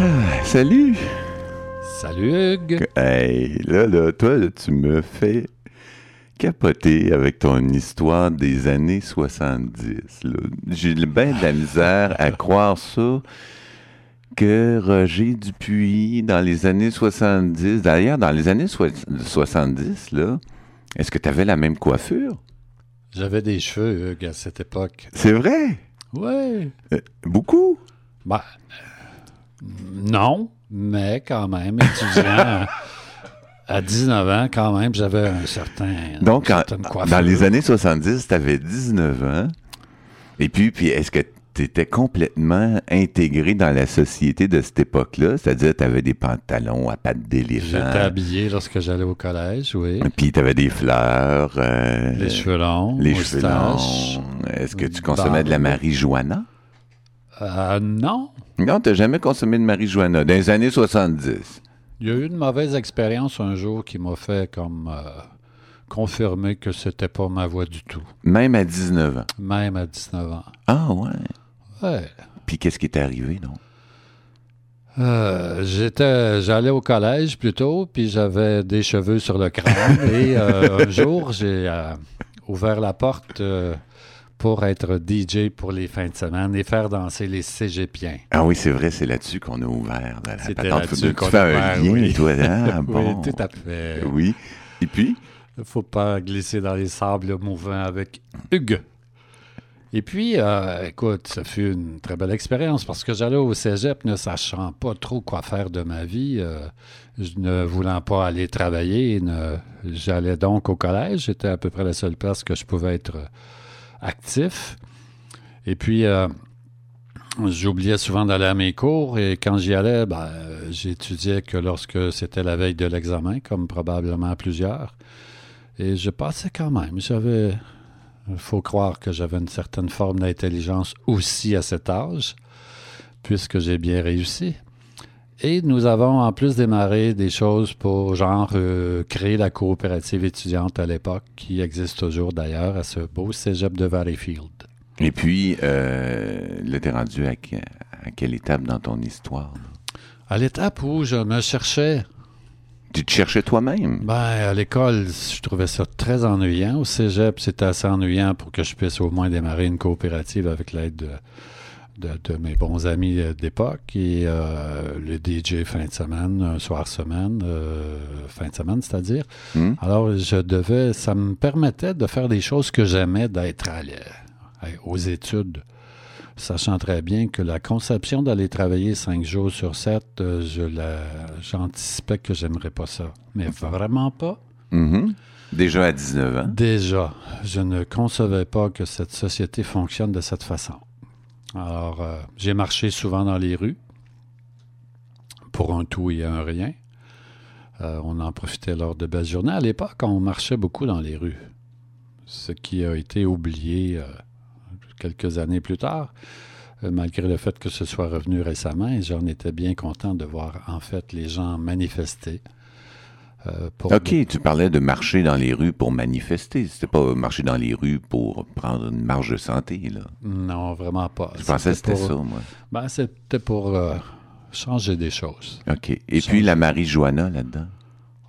Ah, salut! Salut Hugues! Hey, là, là, toi, là, tu me fais capoter avec ton histoire des années 70. là. J'ai bien de la misère à croire ça que Roger Dupuis, dans les années 70, d'ailleurs, dans les années soi- 70, là, est-ce que tu avais la même coiffure? J'avais des cheveux, Hugues, à cette époque. C'est vrai? Ouais. Euh, beaucoup? Ben, euh, non, mais quand même, étudiant, à 19 ans, quand même, j'avais un certain. Donc, en- dans les années 70, tu avais 19 ans. Et puis, puis est-ce que tu étais complètement intégré dans la société de cette époque-là? C'est-à-dire, tu avais des pantalons à pattes d'éléphant. J'étais habillé lorsque j'allais au collège, oui. Puis, tu avais des fleurs. euh, Les cheveux longs, les cheveux longs. Est-ce que tu consommais de la marijuana? Euh, non. Non, tu jamais consommé de marijuana. Dans les années 70. Il y a eu une mauvaise expérience un jour qui m'a fait comme euh, confirmer que c'était pas ma voie du tout, Même à 19 ans. même à 19 ans. Ah, ouais. Ouais. Puis, qu'est-ce qui est arrivé, non? Euh, j'étais, j'allais au collège plutôt, puis j'avais des cheveux sur le crâne. et euh, un jour, j'ai euh, ouvert la porte pour être DJ pour les fins de semaine et faire danser les cégepiens. Ah oui, c'est vrai, c'est là-dessus qu'on a ouvert. la C'était là-dessus Tu qu'on fais a un ouvert, lien, oui. toi, hein? bon. Oui, tout à fait. Oui. Et puis? faut pas glisser dans les sables mouvants avec Hugues. Et puis, euh, écoute, ça fut une très belle expérience parce que j'allais au cégep ne sachant pas trop quoi faire de ma vie, euh, je ne voulant pas aller travailler. ne- J'allais donc au collège. J'étais à peu près la seule place que je pouvais être actif. Et puis, euh, j'oubliais souvent d'aller à mes cours et quand j'y allais, ben, j'étudiais que lorsque c'était la veille de l'examen, comme probablement plusieurs. Et je passais quand même. J'avais. Il faut croire que j'avais une certaine forme d'intelligence aussi à cet âge, puisque j'ai bien réussi. Et nous avons en plus démarré des choses pour, genre, euh, créer la coopérative étudiante à l'époque, qui existe toujours d'ailleurs à ce beau cégep de Valleyfield. Et puis, euh, là, t'es rendu à, que- à quelle étape dans ton histoire? là? À l'étape où je me cherchais, Tu te cherchais toi-même? Ben, à l'école, je trouvais ça très ennuyant. Au cégep, c'était assez ennuyant pour que je puisse au moins démarrer une coopérative avec l'aide de, de- de mes bons amis euh, d'époque et euh, le DJ fin de semaine, un soir semaine, euh, fin de semaine, c'est-à-dire. Hmm? Alors, je devais, ça me permettait de faire des choses que j'aimais, d'être l'- aux études, sachant très bien que la conception d'aller travailler cinq jours sur sept, je la, j'anticipais que j'aimerais pas ça. Mais vraiment pas. Mhm. Déjà à 19 ans? Déjà, je ne concevais pas que cette société fonctionne de cette façon. Alors, euh, j'ai marché souvent dans les rues, pour un tout et un rien. Euh, on en profitait lors de belles journées. À l'époque, on marchait beaucoup dans les rues, ce qui a été oublié euh, quelques années plus tard, malgré le fait que ce soit revenu récemment. Et j'en étais bien content de voir, en fait, les gens manifester. Euh, pour OK, tu parlais de marcher dans les rues pour manifester. C'était pas marcher dans les rues pour prendre une marge de santé, là. Non, vraiment pas. Je pensais que c'était ça, moi. Ben, c'était pour euh, changer des choses. OK. Et puis la marijuana là-dedans?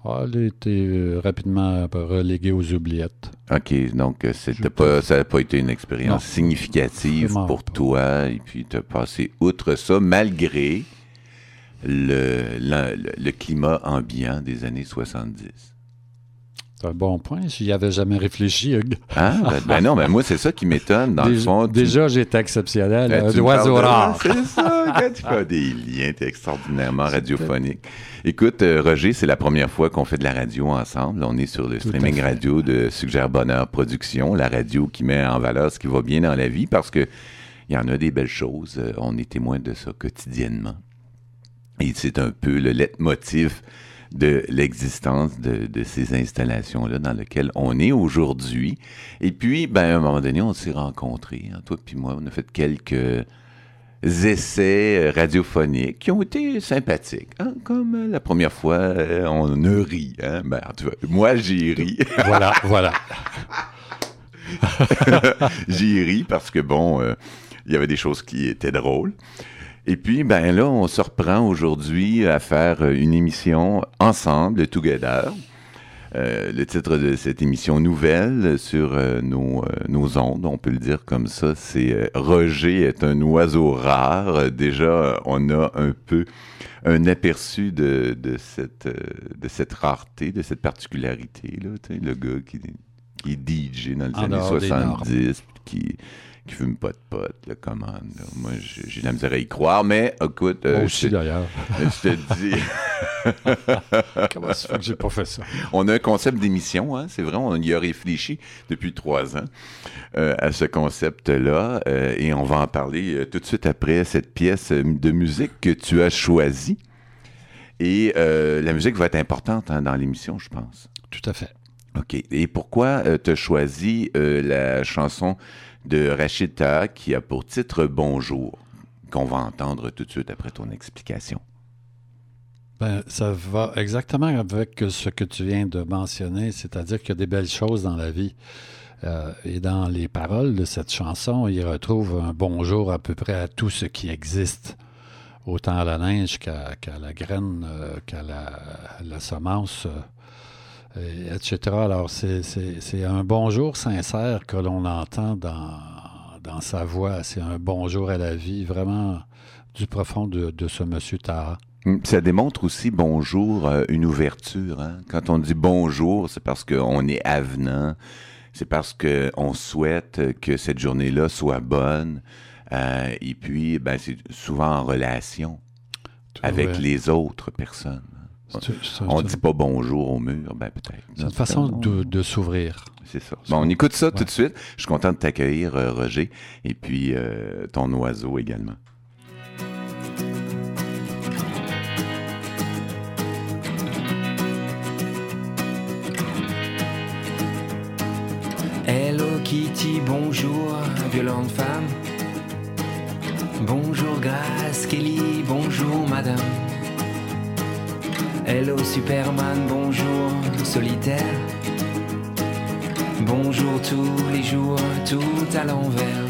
Ah, elle a été euh, rapidement reléguée aux oubliettes. OK, donc c'était pas, ça n'a pas été une expérience Non. significative pour pas. toi, et puis tu as passé outre ça, malgré le, la- le, climat ambiant des années 70. C'est un bon point. J'y avais jamais réfléchi, Hugues. Hein? ben, ben non, ben moi, c'est ça qui m'étonne, dans le Déjà- fond. tu- déjà, j'étais exceptionnel. Ben, un me oiseau de- rare. C'est ça, quand tu fais des liens, t'es extraordinairement radiophonique. Écoute, euh, Roger, c'est la première fois qu'on fait de la radio ensemble. On est sur le Tout streaming radio de Suggère Bonheur Productions, la radio qui met en valeur ce qui va bien dans la vie parce que il y en a des belles choses. Euh, On est témoin de ça quotidiennement. Et c'est un peu le leitmotiv de l'existence de, de ces installations-là dans lesquelles on est aujourd'hui. Et puis, ben, à un moment donné, on s'est rencontrés, hein, toi puis moi, on a fait quelques essais euh, radiophoniques qui ont été sympathiques. hein, comme la première fois, euh, on a ri. Hein, ben, tu vois, moi, j'ai ri. voilà, voilà. j'ai ri parce que, bon, euh, il y avait des choses qui étaient drôles. Et puis, ben là, on se reprend aujourd'hui à faire une émission ensemble, Together. Euh, le titre de cette émission nouvelle sur euh, nos, euh, nos, ondes, on peut le dire comme ça, c'est Roger est un oiseau rare. déjà, on a un peu un aperçu de, de, cette, de cette rareté, de cette particularité. Là, le gars qui, qui est DJ dans les années 70, qui qui fume pas de potes, le commande. Moi, j'ai la misère à y croire, mais écoute. Moi aussi, d'ailleurs. Je te dis. Comment ça fait que j'ai pas fait ça? On a un concept d'émission, hein, c'est vrai, on y a réfléchi depuis trois ans euh, à ce concept-là, euh, et on va en parler euh, tout de suite après cette pièce de musique que tu as choisie. Et la musique va être importante hein, dans l'émission, je pense. Tout à fait. OK. Et pourquoi tu as choisi la chanson de Rachida qui a pour titre Bonjour, qu'on va entendre tout de suite après ton explication. Ben, ça va exactement avec ce que tu viens de mentionner, c'est-à-dire qu'il y a des belles choses dans la vie. Euh, et dans les paroles de cette chanson, il retrouve un bonjour à peu près à tout ce qui existe, autant à la neige qu'à la graine, euh, qu'à la, semence. Euh, etc. Alors, c'est un bonjour sincère que l'on entend dans, dans sa voix. C'est un bonjour à la vie, vraiment du profond de, ce monsieur Tara. Hum, ça démontre aussi, bonjour, euh, une ouverture. Hein. Quand on dit bonjour, c'est parce qu'on est avenant, c'est parce qu'on souhaite que cette journée-là soit bonne. Euh, et puis, ben, c'est souvent en relation avec les autres personnes. On ne dit pas bonjour au mur, ben peut-être. C'est une façon de, s'ouvrir. C'est ça. Bon, on écoute ça tout de suite. Je suis content de t'accueillir, euh, Roger, et puis euh, ton oiseau également. Hello Kitty, bonjour, violente femme. Bonjour Grace, Kelly, bonjour madame. Hello Superman, bonjour solitaire. Bonjour tous les jours, tout à l'envers.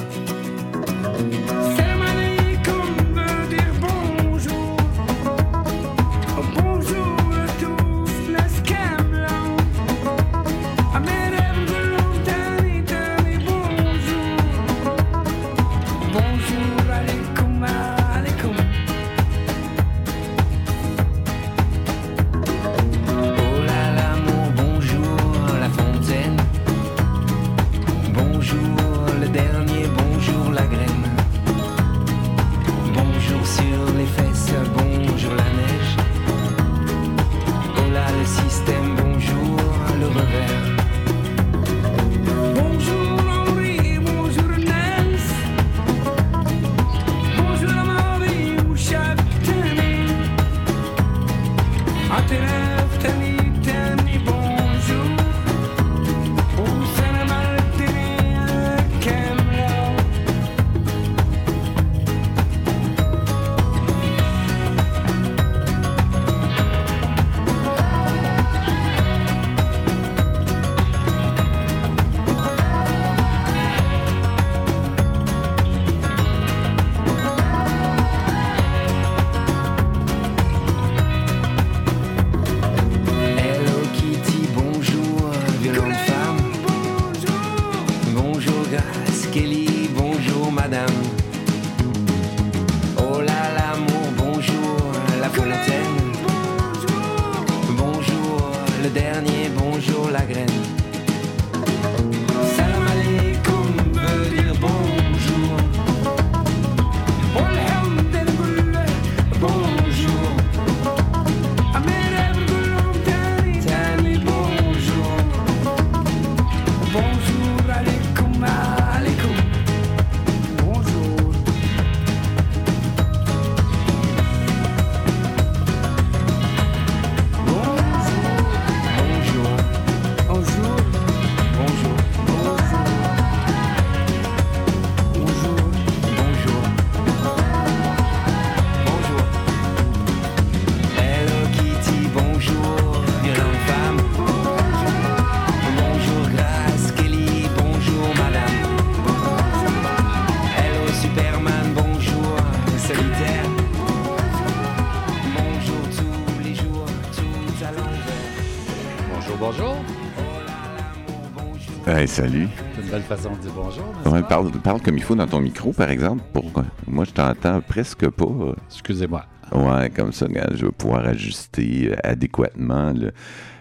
Salut. C'est une belle façon de dire bonjour. Ouais, parle, parle comme il faut dans ton micro, par exemple. Pour... Moi, je t'entends presque pas. Excusez-moi. Ouais, comme ça, je vais pouvoir ajuster euh, adéquatement le,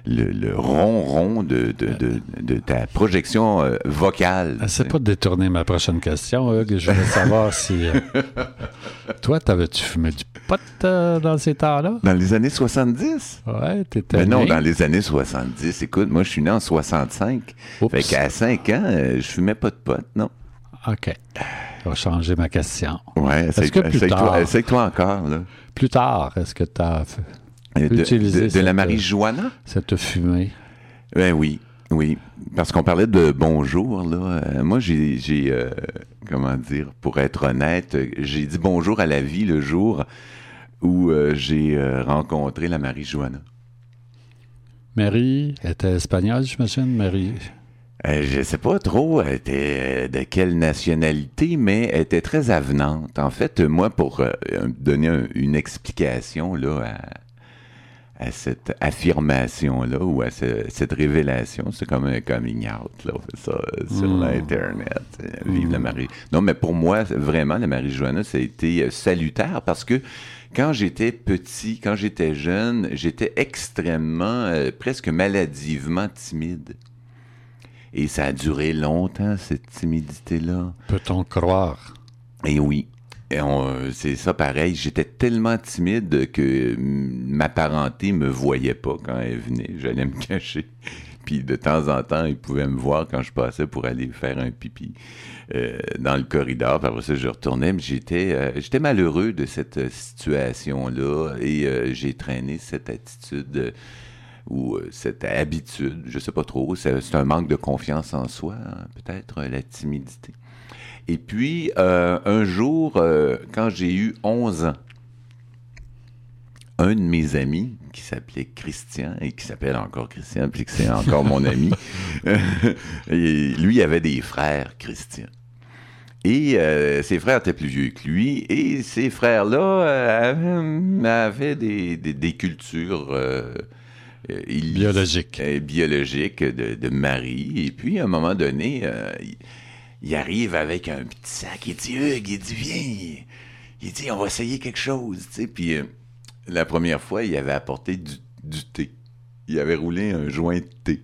le, le ronron de, de, de, de ta projection euh, vocale. Essaie pas de détourner ma prochaine question, Hugues. Je voulais savoir si. euh, Toi, t'avais-tu fumé du pot euh, dans ces temps-là? Dans les années 70? Ouais, t'étais. Ben non, dans les années 70. Écoute, moi, je suis né en 65. Oups. Fait qu'à 5 ans, euh, je fumais pas de pot, non. OK. Je vais changer ma question. Ouais, essaye, que plus tard- essaye-toi encore, là. Plus tard, est-ce que tu as Euh, De, de- de la cette- marijuana? cette fumée? Ben oui, oui. Parce qu'on parlait de bonjour, là. Euh, moi, j'ai, euh, comment dire, pour être honnête, euh, j'ai dit bonjour à la vie le jour où euh, j'ai euh, rencontré la marijuana. Marie était espagnole, j'imagine? Marie? Euh, je sais pas trop elle était euh, de quelle nationalité, mais elle était très avenante. En fait, moi, pour euh, donner un- une explication là, à, à cette affirmation-là ou à ce- cette révélation, c'est comme un coming out. Là, on fait ça euh, sur Mm. l'Internet. euh, Vive la Marie. Non, mais pour moi, vraiment, la Marie-Joanna, ça a été euh, salutaire parce que quand j'étais petit, quand j'étais jeune, j'étais extrêmement, euh, presque maladivement timide. Et ça a duré longtemps, cette timidité-là. Peut-on croire? Et oui. Et euh, c'est ça pareil. J'étais tellement timide que mm, ma parenté me voyait pas quand elle venait. J'allais me cacher. Puis de temps en temps, ils pouvaient me voir quand je passais pour aller faire un pipi euh, dans le corridor. Puis après ça, je retournais. Mais j'étais, euh, j'étais malheureux de cette euh, situation-là et euh, j'ai traîné cette attitude euh, ou euh, cette habitude, je sais pas trop. C'est, un manque de confiance en soi, hein, peut-être euh, la timidité. Et puis, euh, un jour, euh, quand j'ai eu 11 ans, un de mes amis, qui s'appelait Christian, et qui s'appelle encore Christian, puis que c'est encore mon ami, et lui avait des frères Christian. Et euh, ses frères étaient plus vieux que lui, et ces frères-là euh, avaient, des, des- des cultures euh, euh, Biologique. euh, de, de Marie. Et puis, à un moment donné, euh, il, arrive avec un petit sac. Il dit Hugues, il dit Viens. Il dit On va essayer quelque chose. Tu. Puis, euh, la première fois, il avait apporté du, du thé. Il avait roulé un joint de thé.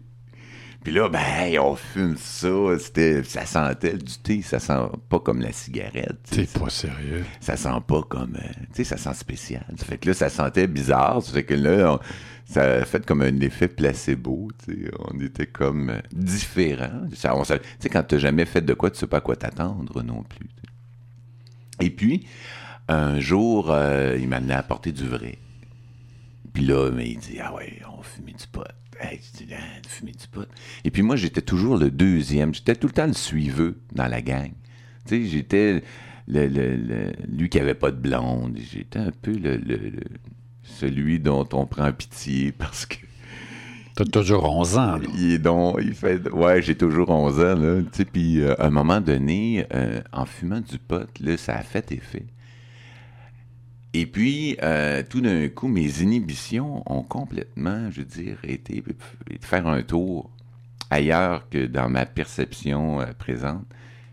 Puis là, ben, hey, on fume ça. C'était, ça sentait du thé. Ça sent pas comme la cigarette. T'es pas sérieux. Ça sent pas comme. euh, tu sais, ça sent spécial. Ça fait que là, ça sentait bizarre. Ça fait que là, on- ça a fait comme un effet placebo. Tu sais. On était comme euh, différents. Tu sais, quand t'as jamais fait de quoi, tu sais pas à quoi t'attendre non plus. Et puis, un jour, euh, il m'a amené à apporter du vrai. Puis là, mais il dit, ah ouais, on fumait du pot. Hey, je dis, fumer du pot. Et puis moi, j'étais toujours le deuxième. J'étais tout le temps le suiveux dans la gang. Tu sais, j'étais le, le- le- lui qui avait pas de blonde. J'étais un peu le, le- le- celui dont on prend pitié parce que T'as toujours 11 ans. là. il est donc, il fait, ouais, j'ai toujours 11 ans, là, puis euh, à un moment donné, euh, en fumant du pot, là, ça a fait effet. Et puis, euh, tout d'un coup, mes inhibitions ont complètement, je veux dire, été faire un tour ailleurs que dans ma perception euh, présente.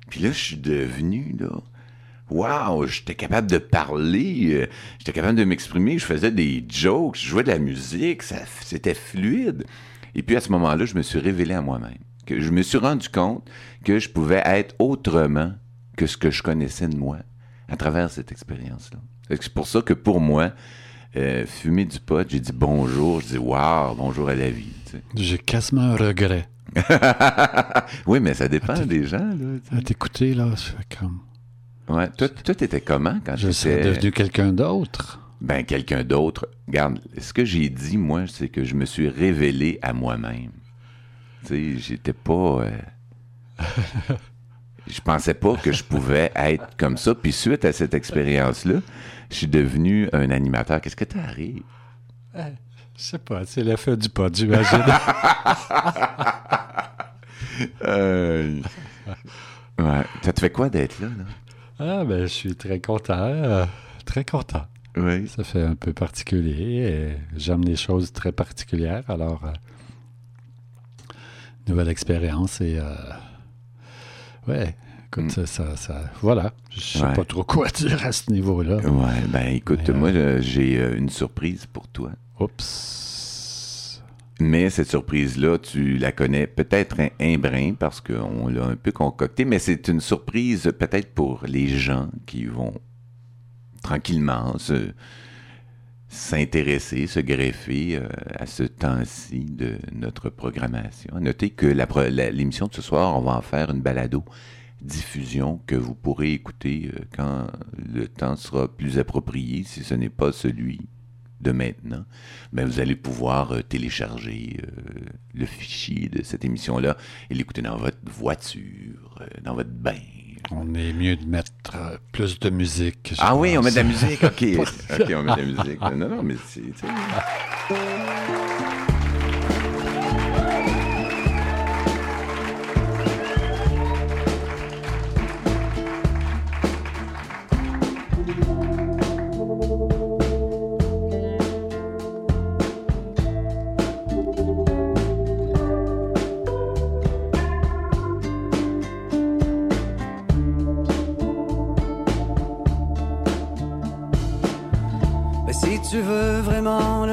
Puis là, je suis devenu, là, Wow, j'étais capable de parler, euh, j'étais capable de m'exprimer, je faisais des jokes, je jouais de la musique, c'était fluide. Et puis à ce moment-là, je me suis révélé à moi-même. Je me suis rendu compte que je pouvais être autrement que ce que je connaissais de moi à travers cette expérience-là. C'est pour ça que pour moi, euh, fumer du pot, j'ai dit bonjour, je dis wow, bonjour à la vie. J'ai quasiment un regret. oui, mais ça dépend des gens. Là. À t'écouter, là, je fais comme. ouais. Toi, t'étais comment quand Je serais devenu quelqu'un d'autre. Ben, quelqu'un d'autre. Regarde, ce que j'ai dit, moi, c'est que je me suis révélé à moi-même. Tu sais, j'étais pas. euh, je pensais pas que je pouvais être comme ça. Puis suite à cette expérience-là, je suis devenu un animateur. Qu'est-ce que t'arrives? Je sais pas, c'est l'effet du pot, j'imagine. Euh, ouais. Ça te fait quoi d'être là, là? ah, ben, je suis très content. euh, très content. Oui. Ça fait un peu particulier j'aime les choses très particulières. Alors, euh, nouvelle expérience et euh, ouais, écoute, Mm. ça, ça, ça- voilà, je sais Ouais. pas trop quoi dire à ce niveau-là. Ouais, ben écoute, Mais, euh, moi, euh, j'ai euh, une surprise pour toi. Oups. Mais cette surprise-là, tu la connais peut-être un, un brin parce qu'on l'a un peu concocté, mais c'est une surprise peut-être pour les gens qui vont tranquillement se s'intéresser, se greffer euh, à ce temps-ci de notre programmation. Notez que l'émission de ce soir, on va en faire une balado diffusion que vous pourrez écouter euh, quand le temps sera plus approprié, si ce n'est pas celui de maintenant. Ben, vous allez pouvoir euh, télécharger euh, le fichier de cette émission-là et l'écouter dans votre voiture, euh, dans votre bain. On est mieux de mettre plus de musique. Ah oui, on met de la musique? OK, OK, on met de la musique. Non, non, mais c'est...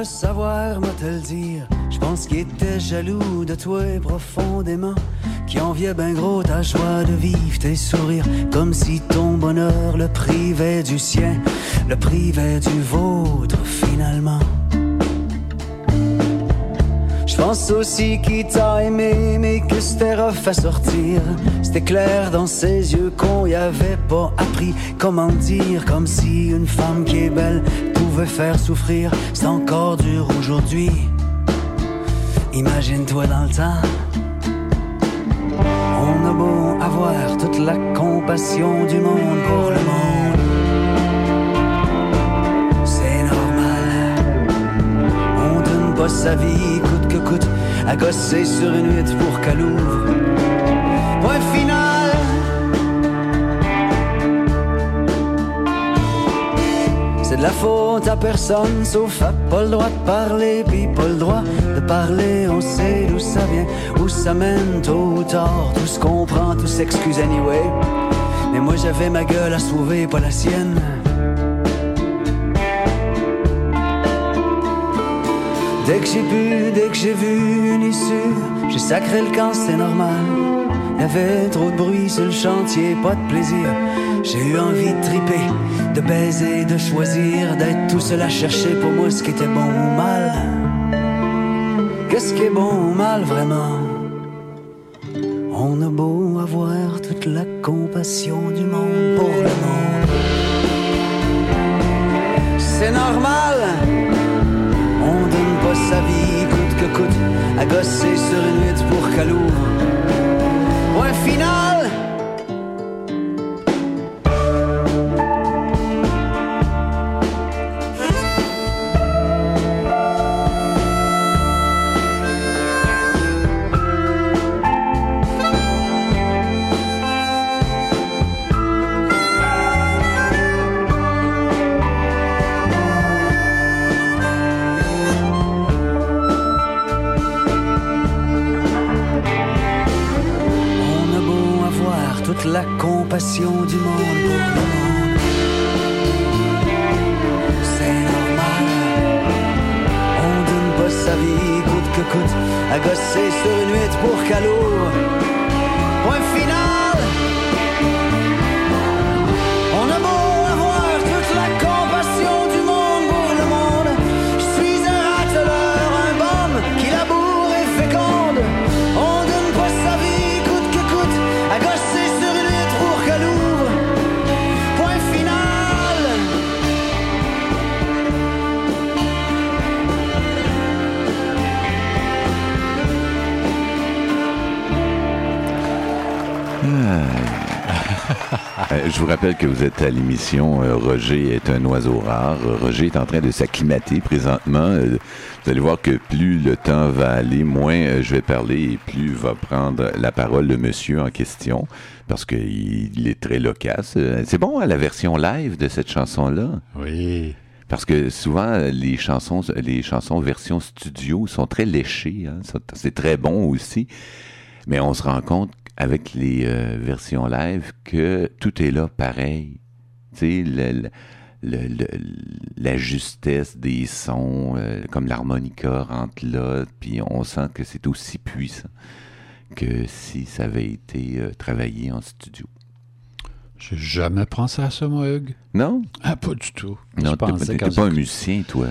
savoir, moi te le dire. Je pense qu'il était jaloux de toi profondément. Qui enviait ben gros ta joie de vivre, tes sourires. Comme si ton bonheur le privait du sien, le privait du vôtre finalement. Je pense aussi qu'il t'a aimé, mais que c'était à sortir. C'était clair dans ses yeux qu'on y avait pas appris comment dire, comme si une femme qui est belle pouvait faire souffrir. C'est encore dur aujourd'hui. Imagine-toi dans le temps. On a beau avoir toute la compassion du monde pour le monde. C'est normal. On donne pas sa vie coûte que coûte à gosser sur une huître pour qu'elle ouvre. La faute à personne sauf à pas le droit de parler puis pas le droit de parler. On sait d'où ça vient, où ça mène tôt ou. Tout se comprend, tout s'excuse anyway. Mais moi j'avais ma gueule à sauver, pas la sienne. Dès que j'ai pu, dès que j'ai vu une issue, j'ai sacré le camp, c'est normal. Y avait trop de bruit sur le chantier, pas de plaisir. J'ai eu envie de triper, de baiser, de choisir, d'être tout seul à chercher pour moi ce qui était bon ou mal. Qu'est-ce qui est bon ou mal vraiment? Rappelle que vous êtes à l'émission euh, Roger est un oiseau rare. Euh, Roger est en train de s'acclimater présentement. Euh, vous allez voir que plus le temps va aller, moins je vais parler et plus va prendre la parole le monsieur en question parce qu'il il est très loquace. C'est bon, hein, la version live de cette chanson-là? Oui. Parce que souvent, les chansons, les chansons version studio sont très léchées. hein. C'est très bon aussi. Mais on se rend compte avec les euh, versions live que tout est là pareil. Tu sais, le- le- le- le- la justesse des sons, euh, comme l'harmonica rentre là, puis on sent que c'est aussi puissant que si ça avait été euh, travaillé en studio. J'ai jamais pensé à ça, moi, Hugues. Non? Ah, pas du tout. Non, t'es pas un musicien, toi.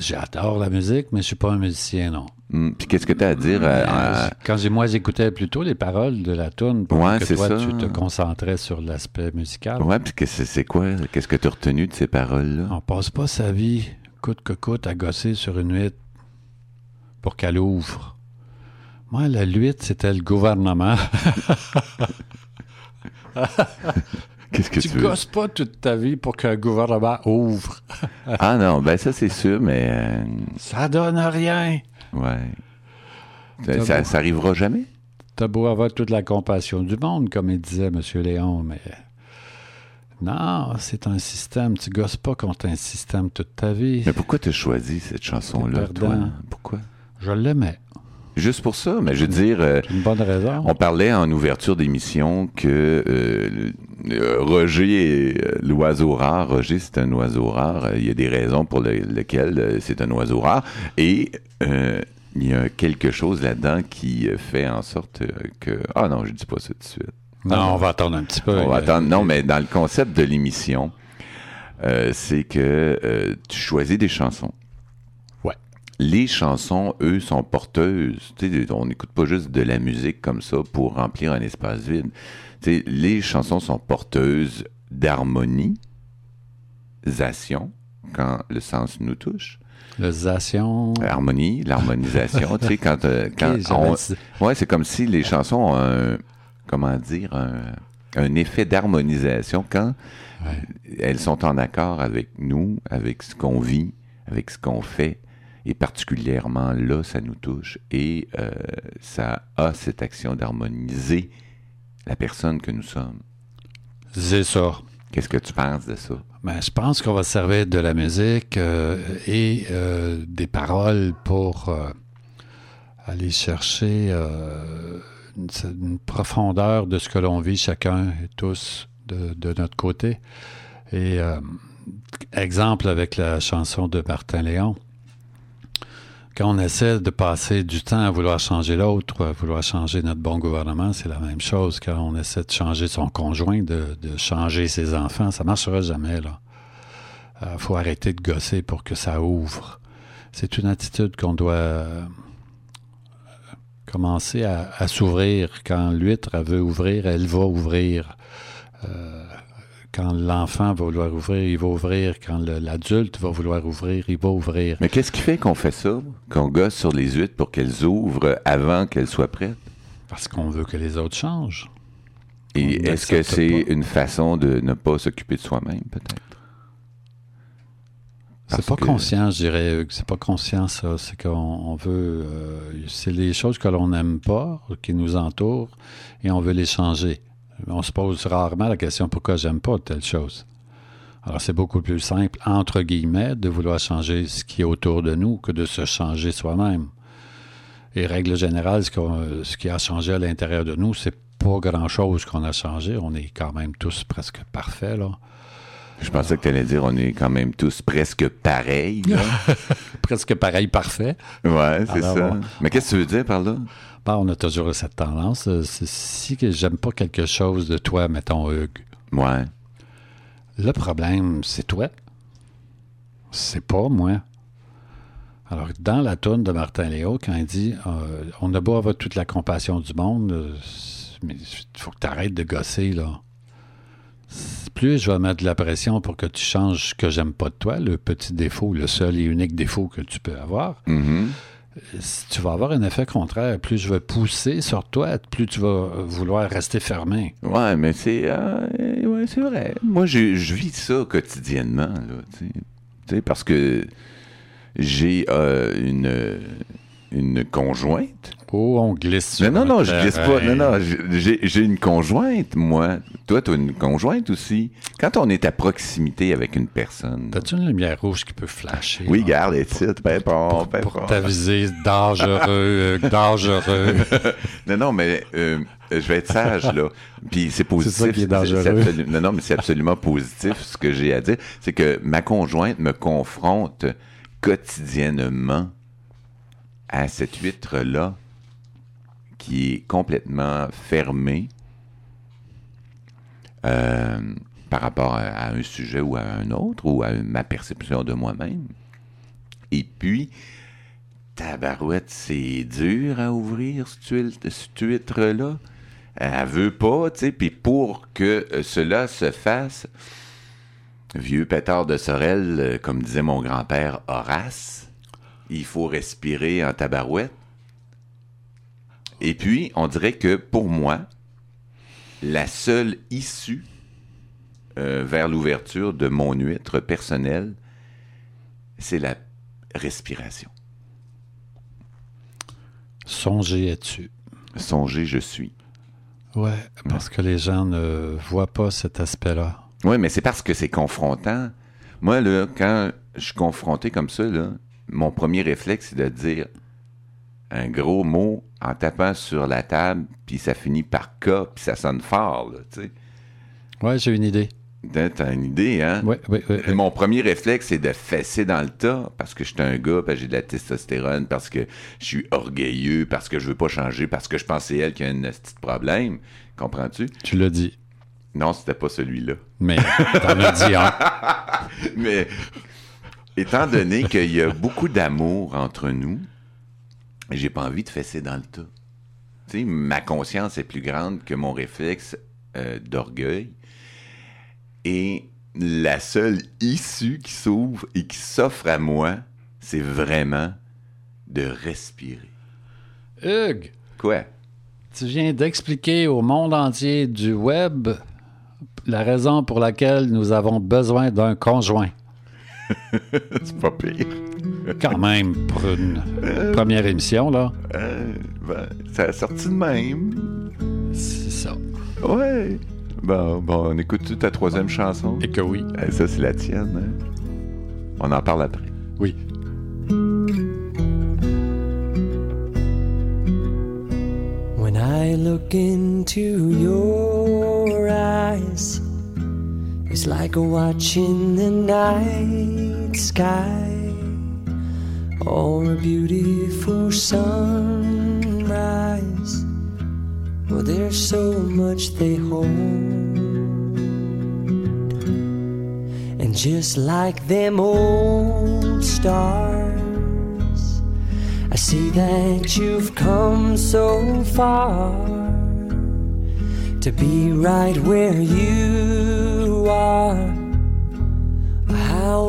J'adore la musique, mais je suis pas un musicien, non. Hum, Puis qu'est-ce que tu as à dire à- à- Euh, Quand j'ai- moi, j'écoutais plutôt les paroles de la tune pour Ouais, que toi, ça. tu te concentrais sur l'aspect musical. Ouais, puis que c'est c'est quoi? Qu'est-ce que tu as retenu de ces paroles-là? On passe pas sa vie, coûte que coûte, à gosser sur une huître pour qu'elle ouvre. Moi, la huître, c'était le gouvernement. Qu'est-ce que tu tu gosses pas toute ta vie pour qu'un gouvernement ouvre. Ah non, ben ça c'est sûr, mais euh, Ça donne rien. ouais. T'as Ça, ça, ça arrivera jamais? T'as beau avoir toute la compassion du monde, comme il disait M. Léon, mais non, c'est un système. Tu gosses pas contre un système toute ta vie. Mais pourquoi tu as choisi cette chanson-là, toi? Pourquoi? Je l'aimais. Juste pour ça, mais je veux dire, euh, C'est une bonne raison. on parlait en ouverture d'émission que euh, euh, Roger est euh, l'oiseau rare. Roger, c'est un oiseau rare. Il y a des raisons pour le- lesquelles c'est un oiseau rare. Et il y a quelque chose là-dedans qui fait en sorte que... Ah non, je dis pas ça tout de suite. Non, on va attendre un petit peu. On va attendre. Non, mais dans le concept de l'émission, c'est que tu choisis des chansons. Les chansons, eux, sont porteuses. Tu sais, on n'écoute pas juste de la musique comme ça pour remplir un espace vide. Tu sais, les chansons sont porteuses d'harmonisation, quand le sens nous touche. L'harmonisation. tu sais, quand, euh, quand on- Ouais, c'est comme si les chansons ont un, comment dire, un, un effet d'harmonisation quand Ouais. elles sont en accord avec nous, avec ce qu'on vit, avec ce qu'on fait. Et particulièrement là, ça nous touche. Et euh, ça a cette action d'harmoniser la personne que nous sommes. C'est ça. Qu'est-ce que tu penses de ça? Ben, je pense qu'on va se servir de la musique euh, et euh, des paroles pour aller chercher une, une profondeur de ce que l'on vit chacun et tous de, de notre côté. Et exemple avec la chanson de Martin Léon. Quand on essaie de passer du temps à vouloir changer l'autre, à vouloir changer notre bon gouvernement, c'est la même chose. Quand on essaie de changer son conjoint, de, changer ses enfants, ça marchera jamais. Il faut arrêter de gosser pour que ça ouvre. C'est une attitude qu'on doit euh, commencer à, s'ouvrir. Quand l'huître veut ouvrir, elle va ouvrir. Euh, quand l'enfant va vouloir ouvrir, il va ouvrir. Quand l'adulte va vouloir ouvrir, il va ouvrir. Mais qu'est-ce qui fait qu'on fait ça? Qu'on gosse sur les huîtres pour qu'elles ouvrent avant qu'elles soient prêtes? Parce qu'on veut que les autres changent. Et est-ce que c'est une façon de ne pas s'occuper de soi-même, peut-être? C'est pas que- conscient, je dirais, Hugues. C'est pas conscient, ça. C'est qu'on on veut. euh, c'est les choses que l'on n'aime pas, qui nous entourent, et on veut les changer. On se pose rarement la question pourquoi j'aime pas telle chose? Alors, c'est beaucoup plus simple, entre guillemets, de vouloir changer ce qui est autour de nous que de se changer soi-même. Et règle générale, ce, qui a changé à l'intérieur de nous, c'est pas grand-chose qu'on a changé. On est quand même tous presque parfaits, là. Je pensais que tu allais dire on est quand même tous presque pareils. Presque pareil, parfait. ouais, c'est ça. Mais qu'est-ce que tu veux dire par là? Bon, on a toujours cette tendance. euh, Si que j'aime pas quelque chose de toi, mettons Hugues, Ouais. le problème, c'est toi. C'est pas moi. Alors, dans la tourne de Martin Léo, quand il dit euh, On a beau avoir toute la compassion du monde, euh, mais il faut que tu arrêtes de gosser, là. Plus je vais mettre de la pression pour que tu changes ce que j'aime pas de toi, le petit défaut, le seul et unique défaut que tu peux avoir, Mhm. si tu vas avoir un effet contraire. Plus je vais pousser sur toi, plus tu vas vouloir rester fermé. Ouais, mais c'est euh, ouais, c'est vrai. Moi, je, vis ça quotidiennement, là, tu sais. Tu sais, parce que j'ai euh, une une conjointe? Oh, on glisse. Non, non, non, je glisse pas. Non, non, j'ai une conjointe, moi. Toi, tu as une conjointe aussi. Quand on est à proximité avec une personne. T'as-tu une lumière rouge qui peut flasher? Oui, garde, les titres, ben bon, ben Pour bon. t'aviser dangereux, euh, dangereux. Non, non, mais euh, je vais être sage, là. Puis c'est positif. C'est ça qui est dangereux. Non, non, mais c'est absolument positif ce que j'ai à dire. C'est que ma conjointe me confronte quotidiennement à cette huître-là qui est complètement fermée euh, par rapport à, un sujet ou à un autre, ou à ma perception de moi-même. Et puis, tabarouette, c'est dur à ouvrir, cette huître- cette huître-là. Elle veut pas, tu sais. Puis pour que cela se fasse, vieux pétard de Sorel, euh, comme disait mon grand-père Horace, il faut respirer en tabarouette. Et puis, on dirait que pour moi, la seule issue euh, vers l'ouverture de mon huître personnelle, c'est la respiration. Songer es-tu? Songer, je suis. Ouais, parce que les gens ne voient pas cet aspect-là. Oui, mais c'est parce que c'est confrontant. Moi, là, quand je suis confronté comme ça, là, mon premier réflexe, c'est de dire un gros mot en tapant sur la table, puis ça finit par K, puis ça sonne fort, là, tu sais. Ouais, j'ai une idée. T'as une idée, hein? Oui, oui, oui. oui. Mon premier réflexe, c'est de fesser dans le tas parce que je suis un gars, parce que j'ai de la testostérone, parce que je suis orgueilleux, parce que je veux pas changer, parce que je pense que c'est elle qui a un petit problème. Comprends-tu? Tu l'as dit. Non, c'était pas celui-là. Mais t'en as dit un. Mais étant donné qu'il y a beaucoup d'amour entre nous, j'ai pas envie de fesser dans le tas. Ma conscience est plus grande que mon réflexe euh, d'orgueil. Et la seule issue qui s'ouvre et qui s'offre à moi, c'est vraiment de respirer. Hugues, Quoi? tu viens d'expliquer au monde entier du web la raison pour laquelle nous avons besoin d'un conjoint. C'est pas pire. Quand même, pour une première émission, là. Euh, ben, ça a sorti de même. C'est ça. Ouais. Bon, bon, on écoute toute ta troisième chanson. Et que oui. Eh, ça, c'est la tienne. hein? On en parle après. Oui. When I look into your eyes, it's like watching the night sky or a beautiful sunrise. Well, there's so much they hold. And just like them old stars, I see that you've come so far to be right where you are. How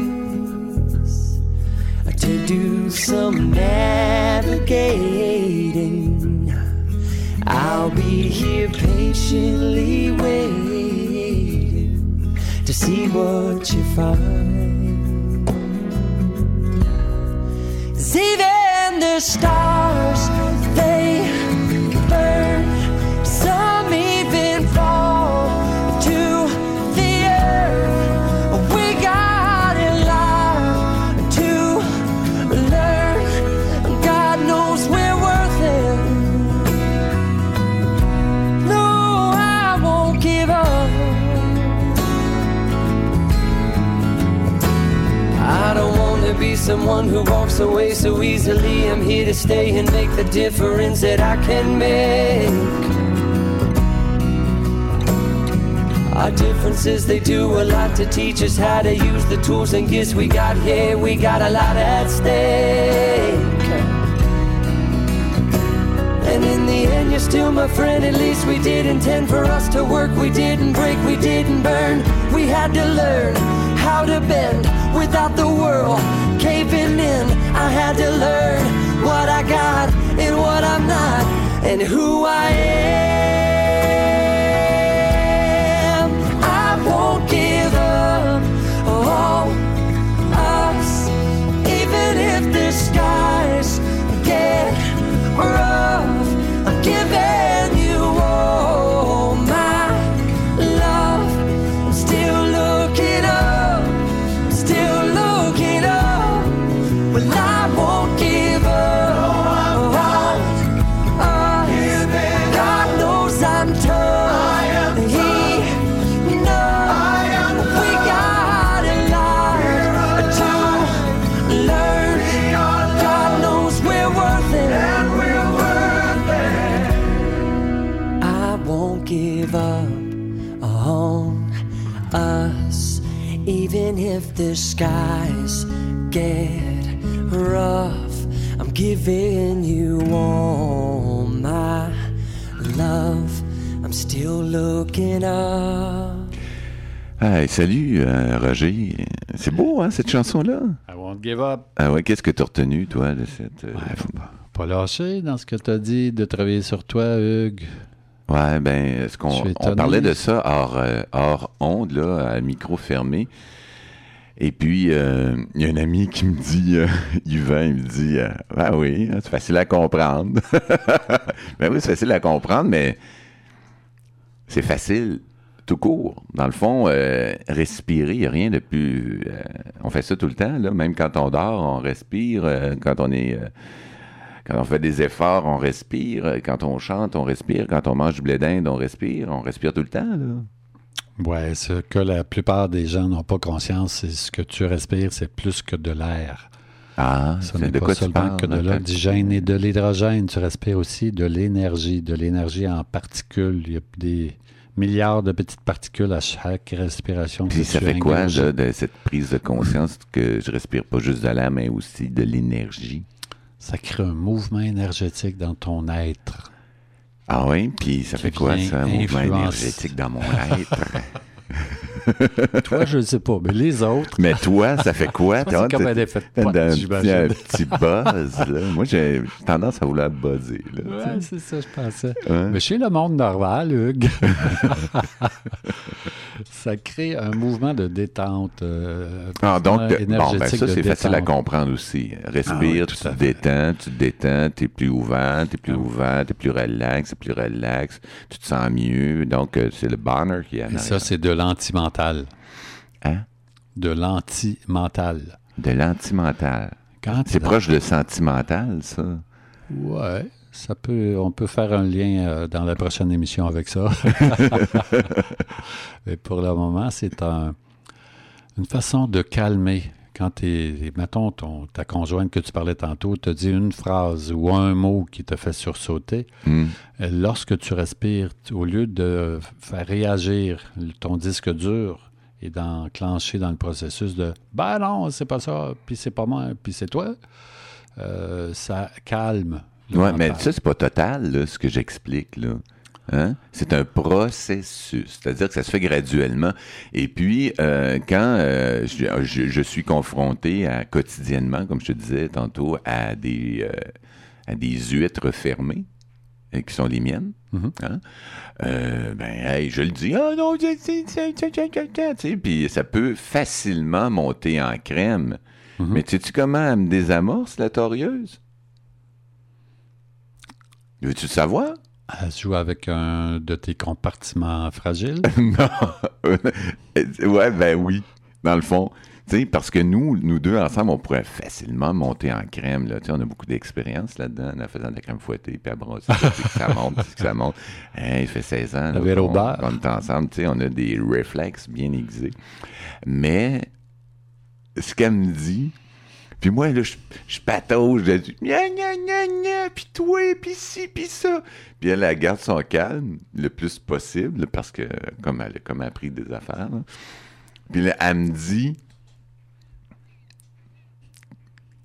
to do some navigating, I'll be here patiently waiting to see what you find. even the stars, they someone who walks away so easily. I'm here to stay and make the difference that I can make. Our differences, they do a lot to teach us how to use the tools and gifts we got here. We got a lot at stake. And you're still my friend. At least we did intend for us to work. We didn't break, we didn't burn. We had to learn how to bend without the world caving in. I had to learn what I got and what I'm not, and who I am. The skies get rough. I'm giving you all my love. I'm still looking up. Hey, salut, euh, Roger. C'est beau, hein, cette chanson-là? I won't give up. Ah ouais, qu'est-ce que t'as retenu, toi, de cette... euh, Ouais, faut pas, pas lâcher dans ce que tu as dit de travailler sur toi, Hugues. Ouais, ben, est-ce Je qu'on on parlait de ça hors, euh, hors onde, là, à micro fermé? Et puis, euh, il y a un ami qui me dit, euh, Yvan, il me dit, euh, ben oui, hein, c'est facile à comprendre. ben oui, c'est facile à comprendre, mais c'est facile tout court. Dans le fond, euh, respirer, il n'y a rien de plus... euh, on fait ça tout le temps, même quand on dort, on respire. quand on est... quand on fait des efforts, on respire. Quand on chante, on respire. Quand on mange du blé d'Inde, on respire. On respire tout le temps, là. Ouais, ce que la plupart des gens n'ont pas conscience, c'est ce que tu respires, c'est plus que de l'air. Ah, Ce n'est pas seulement parles? que de Nathan? l'oxygène et de l'hydrogène. Tu respires aussi de l'énergie, de l'énergie en particules. Il y a des milliards de petites particules à chaque respiration. que Puis ça tu fait quoi, là, de cette prise de conscience que je respire pas juste de l'air, mais aussi de l'énergie? Ça crée un mouvement énergétique dans ton être. Ah oui? Puis ça fait quoi, vient ça, un mouvement énergétique dans mon être? Toi, je ne sais pas, mais les autres, mais toi, ça fait quoi? c'est comme un T'as- effet de t'as pote, un, petit, un j'imagine. petit buzz, là. Moi, j'ai tendance à vouloir buzzer, là. Ouais, c'est ça, je pensais. Hein? Mais chez le monde normal, Hugues, ça crée un mouvement de détente. euh, Ah, donc, bon, ben ça, c'est facile à comprendre aussi. Respire, Ah oui, tu te détends, tu te détends, t'es plus ouvert, t'es plus Ah ouvert, t'es plus relax, t'es plus relax, tu te sens mieux. Donc, euh, c'est le bonheur qui en Et ça, c'est de l'anti-mental. Hein? De l'anti-mental. De l'antimental. C'est dans- proche de sentimental, ça. Ouais, ça peut, on peut faire un lien euh, dans la prochaine émission avec ça. Mais pour le moment, c'est un- une façon de calmer. Quand t'es, mettons, ton, ta conjointe que tu parlais tantôt te dit une phrase ou un mot qui te fait sursauter, Hmm. euh, lorsque tu respires, tu- au lieu de faire réagir ton disque dur et d'enclencher dans le processus de « ben non, c'est pas ça, puis c'est pas moi, puis c'est toi euh, ça calme. Ouais, mais ça, c'est pas total, là, ce que j'explique, là. Hein? C'est un processus, c'est-à-dire que ça se fait graduellement. Et puis, euh, quand euh, je, je- je suis confronté à, quotidiennement, comme je te disais tantôt, à des, euh, à des huîtres fermées, qui sont les miennes, Mhm. hein, ben, hey, je le dis, ah non, tu sais, puis ça peut facilement monter en crème. Mhm. Mais sais-tu comment elle me désamorce, la torieuse? Veux-tu le savoir? Elle joue avec un de tes compartiments fragiles? non. ouais, ben oui, dans le fond. Tu sais, parce que nous, nous deux ensemble, on pourrait facilement monter en crème. Là. On a beaucoup d'expérience là-dedans, en faisant de la crème fouettée, puis à brasser, puis que ça monte, puis que ça monte. Hey, il fait 16 ans là, qu'on est ensemble. Tu sais, on a des réflexes bien aiguisés. Mais ce qu'elle me dit, puis moi, là, je, je patauge, je dis gna gna gna puis toi, puis ci, puis ça. Puis elle, elle garde son calme le plus possible, parce que, comme elle a comme appris des affaires. Puis là, elle me dit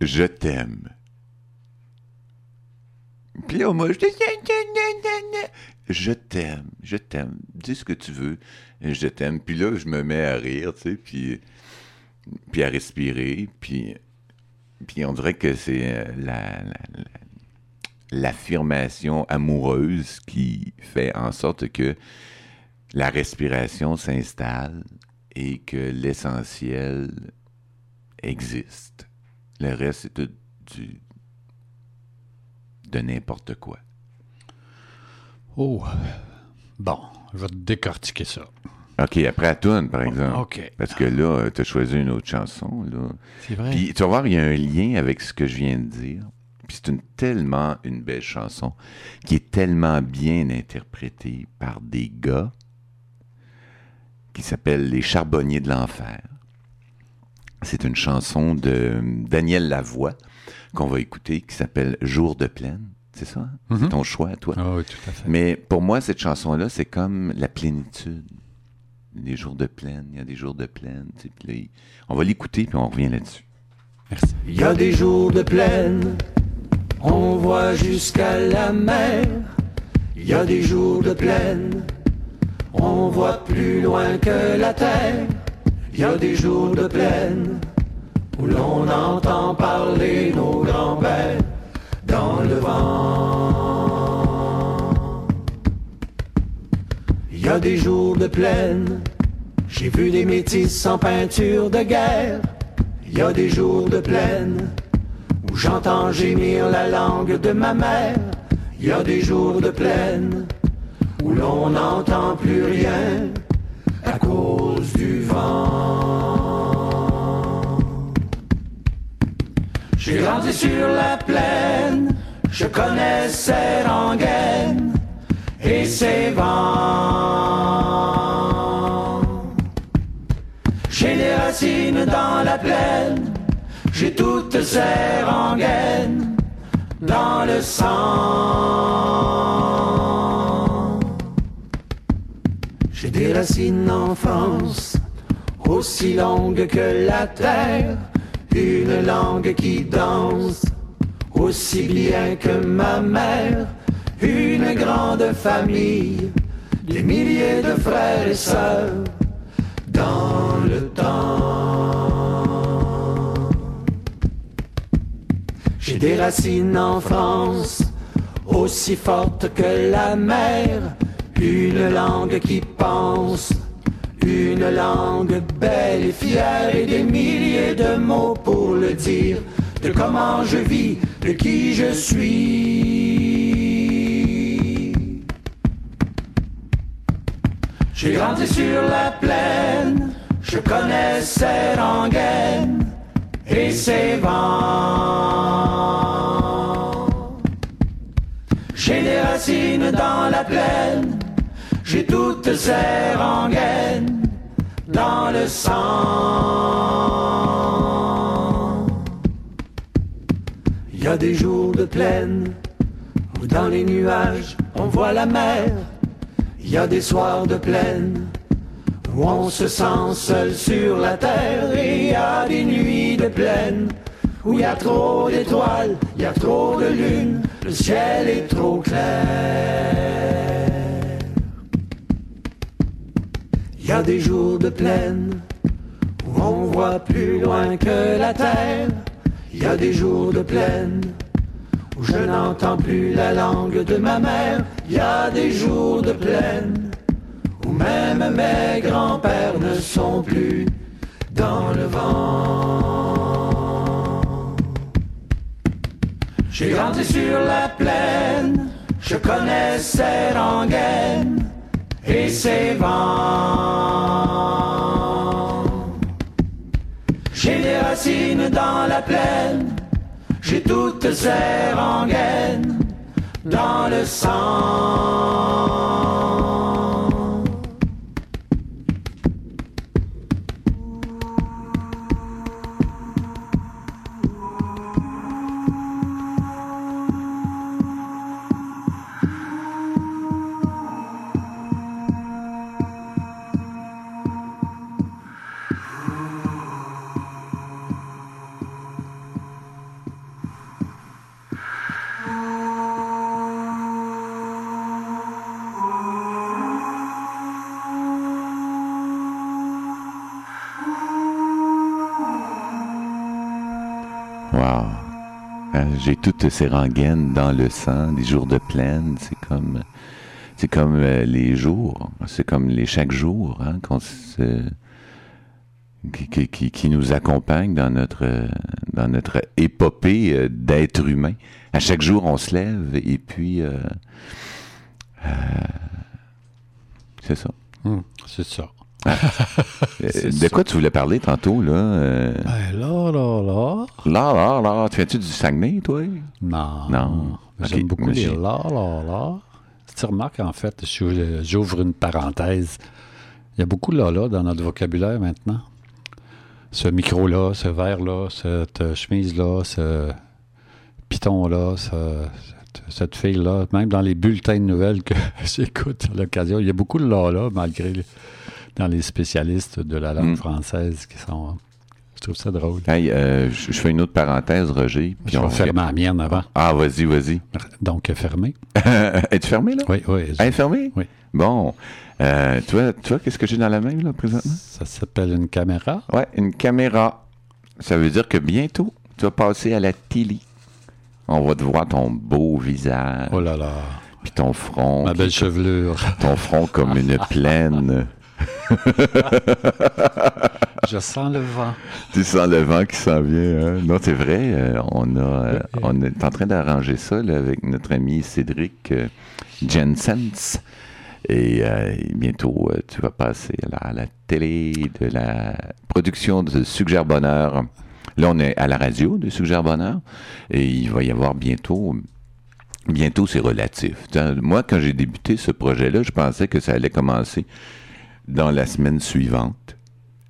Je t'aime. Puis là, moi, je dis, je t'aime, je t'aime, dis ce que tu veux, je t'aime. Puis là, je me mets à rire, tu sais, puis, puis à respirer, puis, puis on dirait que c'est euh, la- la- la- l'affirmation amoureuse qui fait en sorte que la respiration s'installe et que l'essentiel existe. Le reste, c'est tout du, de n'importe quoi. Oh. Bon, je vais te décortiquer ça. OK, après Atoune, par exemple. OK. Parce que là, tu as choisi une autre chanson. Là. C'est vrai. Puis tu vas voir, il y a un lien avec ce que je viens de dire. Puis c'est une, tellement une belle chanson qui est tellement bien interprétée par des gars qui s'appellent Les Charbonniers de l'Enfer. C'est une chanson de Daniel Lavoie qu'on va écouter qui s'appelle Jour de plaine. C'est ça? hein? Mhm. C'est ton choix, toi? Ah oui, tout à fait. Mais pour moi, cette chanson-là, c'est comme la plénitude. Les jours de plaine, il y a des jours de plaine. là, on va l'écouter, puis on revient là-dessus. Merci. Il y a des jours de plaine, on voit jusqu'à la mer. Il y a des jours de plaine, on voit plus loin que la terre. Il y a des jours de plaine, où l'on entend parler des jours de plaine, j'ai vu des métis sans peinture de guerre. Il y a des jours de plaine où j'entends gémir la langue de ma mère. Il y a des jours de plaine où l'on n'entend plus rien à cause du vent. J'ai grandi sur la plaine, je connais ses rengaines et ses vents. J'ai des racines dans la plaine, j'ai toutes ces rengaines dans le sang. J'ai des racines en aussi longues que la terre, une langue qui danse, aussi bien que ma mère, une grande famille, des milliers de frères et sœurs dans le temps. J'ai des racines en France, aussi fortes que la mer, une langue qui pense, une langue belle et fière, et des milliers de mots pour le dire, de comment je vis, de qui je suis. J'ai grandi sur la plaine, je connais ses rengaines et ses vents. J'ai des racines dans la plaine, j'ai toutes ces rengaines dans le sang. Il y a des jours de plaine où dans les nuages on voit la mer. Il y a des soirs de plaine où on se sent seul sur la terre. Et il y a des nuits de plaine où il y a trop d'étoiles, il y a trop de lune, le ciel est trop clair. Il y a des jours de plaine où on voit plus loin que la terre. Il y a des jours de plaine je n'entends plus la langue de ma mère. Il y a des jours de plaine où même mes grands-pères ne sont plus dans le vent. J'ai grandi sur la plaine, je connais ses rengaines et ses vents. J'ai des racines dans la plaine, j'ai toutes ces rengaines dans le sang. J'ai toutes ces rengaines dans le sang, des jours de plaine. C'est comme, c'est comme euh, les jours. C'est comme les chaque jour hein, qui, nous accompagne dans notre, dans notre épopée euh, d'être humain. À chaque jour, on se lève et puis euh, c'est ça. Hum, c'est ça. Euh, de ça. quoi tu voulais parler tantôt là euh, Ben là, là, là. Là, là, là, tu viens-tu du Saguenay, toi? Non. Non. J'aime Ok, beaucoup les là, là, là. Si tu remarques, en fait, je- j'ouvre une parenthèse. Il y a beaucoup de là, là dans notre vocabulaire maintenant. Ce micro-là, ce verre-là, cette euh, chemise-là, ce piton-là, ce- cette, cette fille-là, même dans les bulletins de nouvelles que j'écoute à l'occasion, il y a beaucoup de là, là, malgré dans les spécialistes de la langue Mm. française qui sont. Je trouve ça drôle. Hey, euh, je je fais une autre parenthèse, Roger. puis Je vais on- fermer la mienne avant. Ah, vas-y, vas-y. Donc, fermé. Es-tu fermé, là? Oui, oui. Est fermée? Oui. Bon. Euh, toi, toi qu'est-ce que j'ai dans la main, là, présentement? Ça s'appelle une caméra. Ouais, une caméra. Ça veut dire que bientôt, tu vas passer à la télé. On va te voir ton beau visage, Oh là là. puis ton front, Ma belle chevelure. ton front comme une plaine. Je sens le vent. Tu sens le vent qui s'en vient. Hein? Non, c'est vrai. euh, on, a, euh, on est en train d'arranger ça là, avec notre ami Cédric euh, Jensens. Et bientôt, tu vas passer à la, à la télé de la production de Suggère Bonheur. Là, on est à la radio de Suggère Bonheur. Et il va y avoir bientôt. Bientôt, c'est relatif. Moi, quand j'ai débuté ce projet-là, je pensais que ça allait commencer dans la semaine suivante.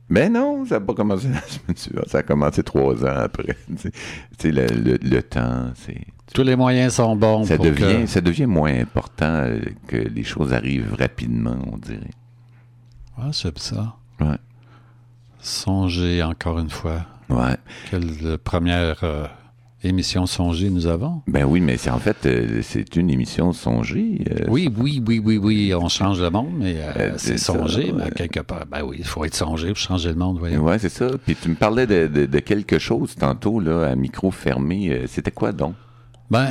Mais non, ça n'a pas commencé la semaine suivante. Ça a commencé trois ans après. Le, le- le temps, c'est. Tous les moyens sont bons Ça pour devient, que... ça devient moins important euh, que les choses arrivent rapidement, on dirait. Ah, c'est ça. Ouais. Songez encore une fois. Ouais. Quelle euh, première euh, émission Songez nous avons? Ben oui, mais c'est en fait, euh, c'est une émission songée. euh, Oui, oui, oui, oui, oui. On change le monde, mais euh, c'est Songez, mais ouais. quelque part. Ben oui, il faut être songé pour changer le monde, voyons. Ouais, c'est ça. Puis tu me parlais de, de- de quelque chose tantôt, là, à micro fermé. C'était quoi donc? Ben,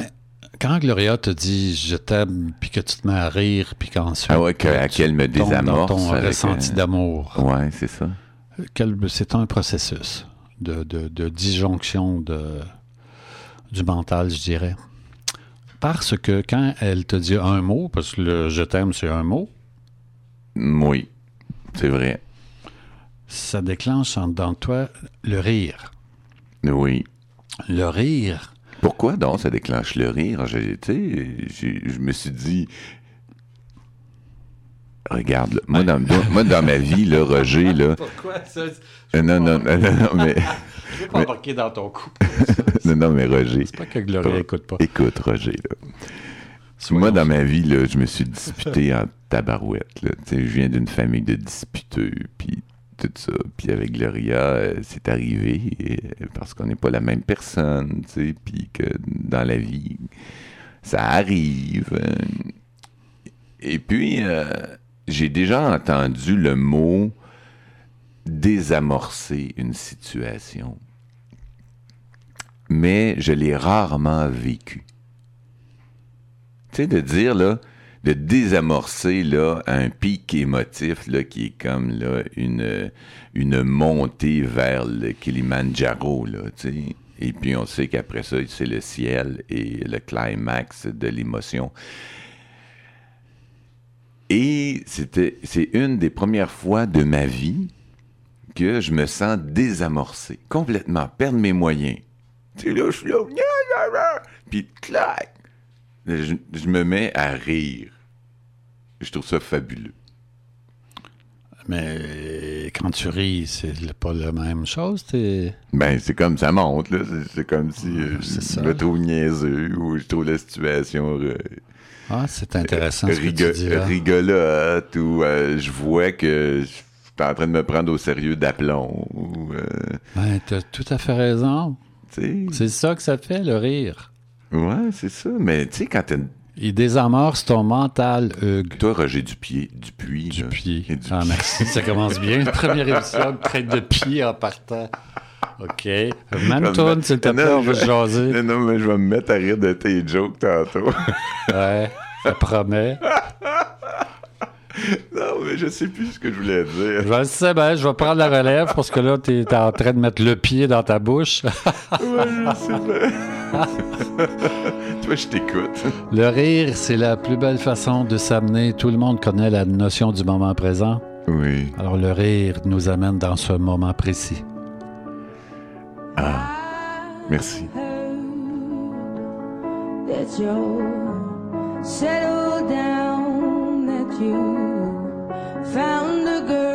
quand Gloria te dit je t'aime, puis que tu te mets à rire, puis qu'ensuite. Ah ouais, que- à qu'elle me désamorce Dans ton ressenti d'amour. Ouais, c'est ça. C'est un processus de, de- de disjonction de, du mental, je dirais. Parce que quand elle te dit un mot, parce que le je t'aime, c'est un mot, Oui, c'est vrai. ça déclenche en dans toi le rire. Oui. Le rire, Pourquoi donc ça déclenche le rire? J'ai- Je me suis dit. Regarde, là, moi, dans, moi, dans ma vie, là, Roger, là. Pourquoi ça? euh, Non, non, non, non, mais, Je veux pas embarquer dans ton coup. non, non, mais Roger. C'est pas que Gloria écoute pas. Écoute, Roger, là. Moi, dans ma vie, là, je me suis disputé en tabarouette. Là. Tu sais, je viens d'une famille de disputeux, puis tout ça. Puis avec Gloria, euh, c'est arrivé euh, parce qu'on n'est pas la même personne, tu sais, puis que dans la vie, ça arrive. Et puis, euh, j'ai déjà entendu le mot désamorcer une situation. Mais je l'ai rarement vécu. Tu sais, de dire, là, de désamorcer, là, un pic émotif, qui est comme, une, montée vers le Kilimandjaro, là, tu sais. Et puis, on sait qu'après ça, c'est le ciel et le climax de l'émotion. Et c'était, c'est une des premières fois de ma vie que je me sens désamorcé, complètement, perdre mes moyens. Tu là, je suis là, puis clac, je, je me mets à rire. Je trouve ça fabuleux. Mais quand tu ris, c'est pas la même chose. T'es... Ben, c'est comme ça monte, là. C'est, c'est comme si euh, je ça. me trouve niaiseux ou je trouve la situation euh, Ah, c'est intéressant ce que tu dis là. rigolote ou euh, je vois que je suis en train de me prendre au sérieux d'aplomb. Euh, Ben, t'as tout à fait raison. tu. C'est ça que ça fait, le rire. Ouais, c'est ça. Mais tu sais, quand t'as... Il désamorce ton mental, Hugues. Toi, Roger Dupuis, Dupuis, Du là. pied. Et du Ah, merci. Ça commence bien. Première émission, traite de pied en partant. OK. Manoton, s'il te plaît, on veut jaser. Non, mais je vais me mettre à rire de tes jokes tantôt. ouais, ça promet. Non, mais je sais plus ce que je voulais dire. Je sais, ben, je vais prendre la relève parce que là, tu es en train de mettre le pied dans ta bouche. Toi, je t'écoute. Le rire, c'est la plus belle façon de s'amener. Tout le monde connaît la notion du moment présent. Oui. Alors, le rire nous amène dans ce moment précis. Ah, merci. settle down that you found a girl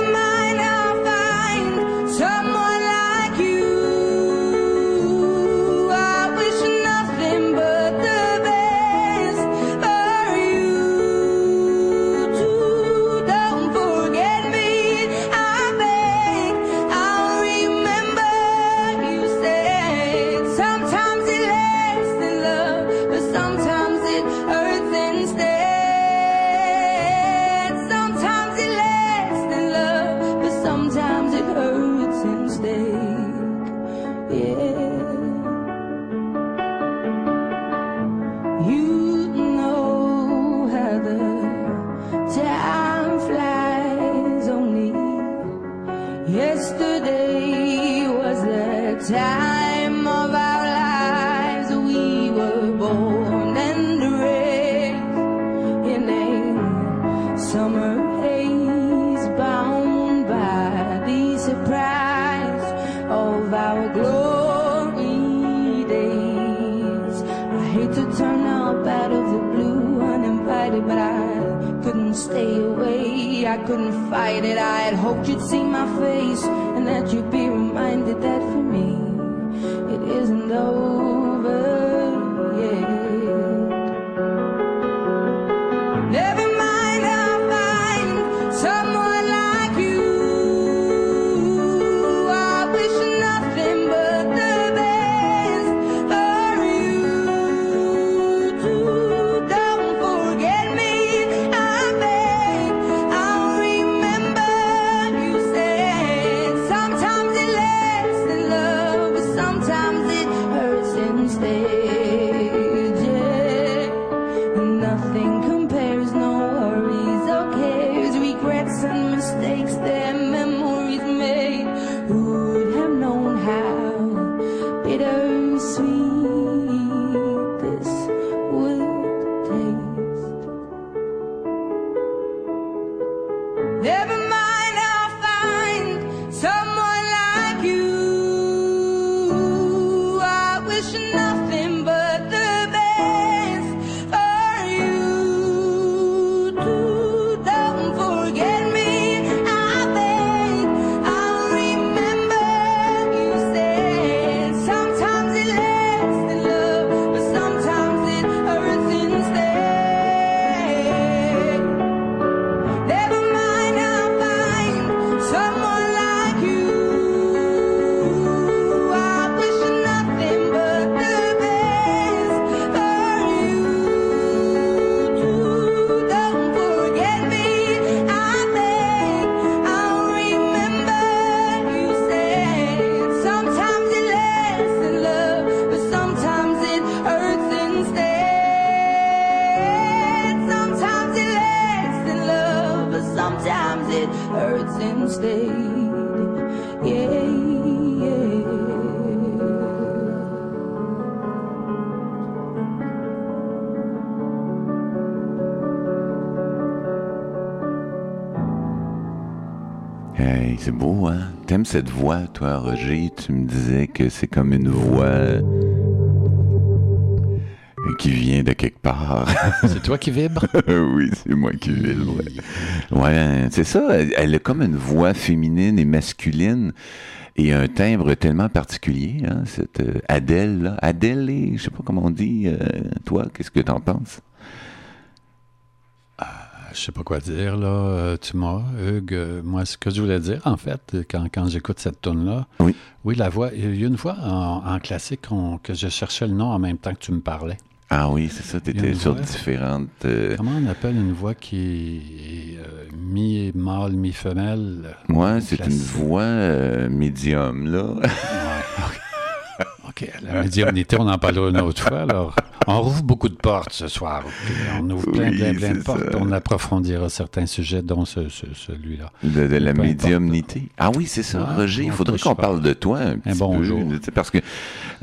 cette voix, toi, Roger? Tu me disais que c'est comme une voix qui vient de quelque part. C'est toi qui vibre? oui, c'est moi qui vibre. Ouais, c'est ça. Elle, elle a comme une voix féminine et masculine et un timbre tellement particulier, hein, cette euh, Adèle, là. Adèle, je sais pas comment on dit. euh, toi, qu'est-ce que t'en penses? Je sais pas quoi dire, là. Euh, tu m'as, Hugues. euh, moi, ce que je voulais dire, en fait, quand, quand j'écoute cette tune-là, Oui. oui, la voix. Il y a une voix en, en classique que je cherchais le nom en même temps que tu me parlais. Ah oui, c'est ça, t'étais une sur voix. différentes... euh, Comment on appelle une voix qui est euh, mi-mâle, mi-femelle? Ouais, c'est une voix médium, là. Ouais. OK. La médiumnité, on en parlera une autre fois. Alors, on rouvre beaucoup de portes ce soir. On ouvre plein, Oui, plein, plein de portes. ça. On approfondira certains sujets, dont ce- ce- celui-là. De, de la importe. médiumnité. Ah oui, c'est ça, Ouais, Roger. Il faudrait qu'on pas. parle de toi un petit bon peu. jour. Parce que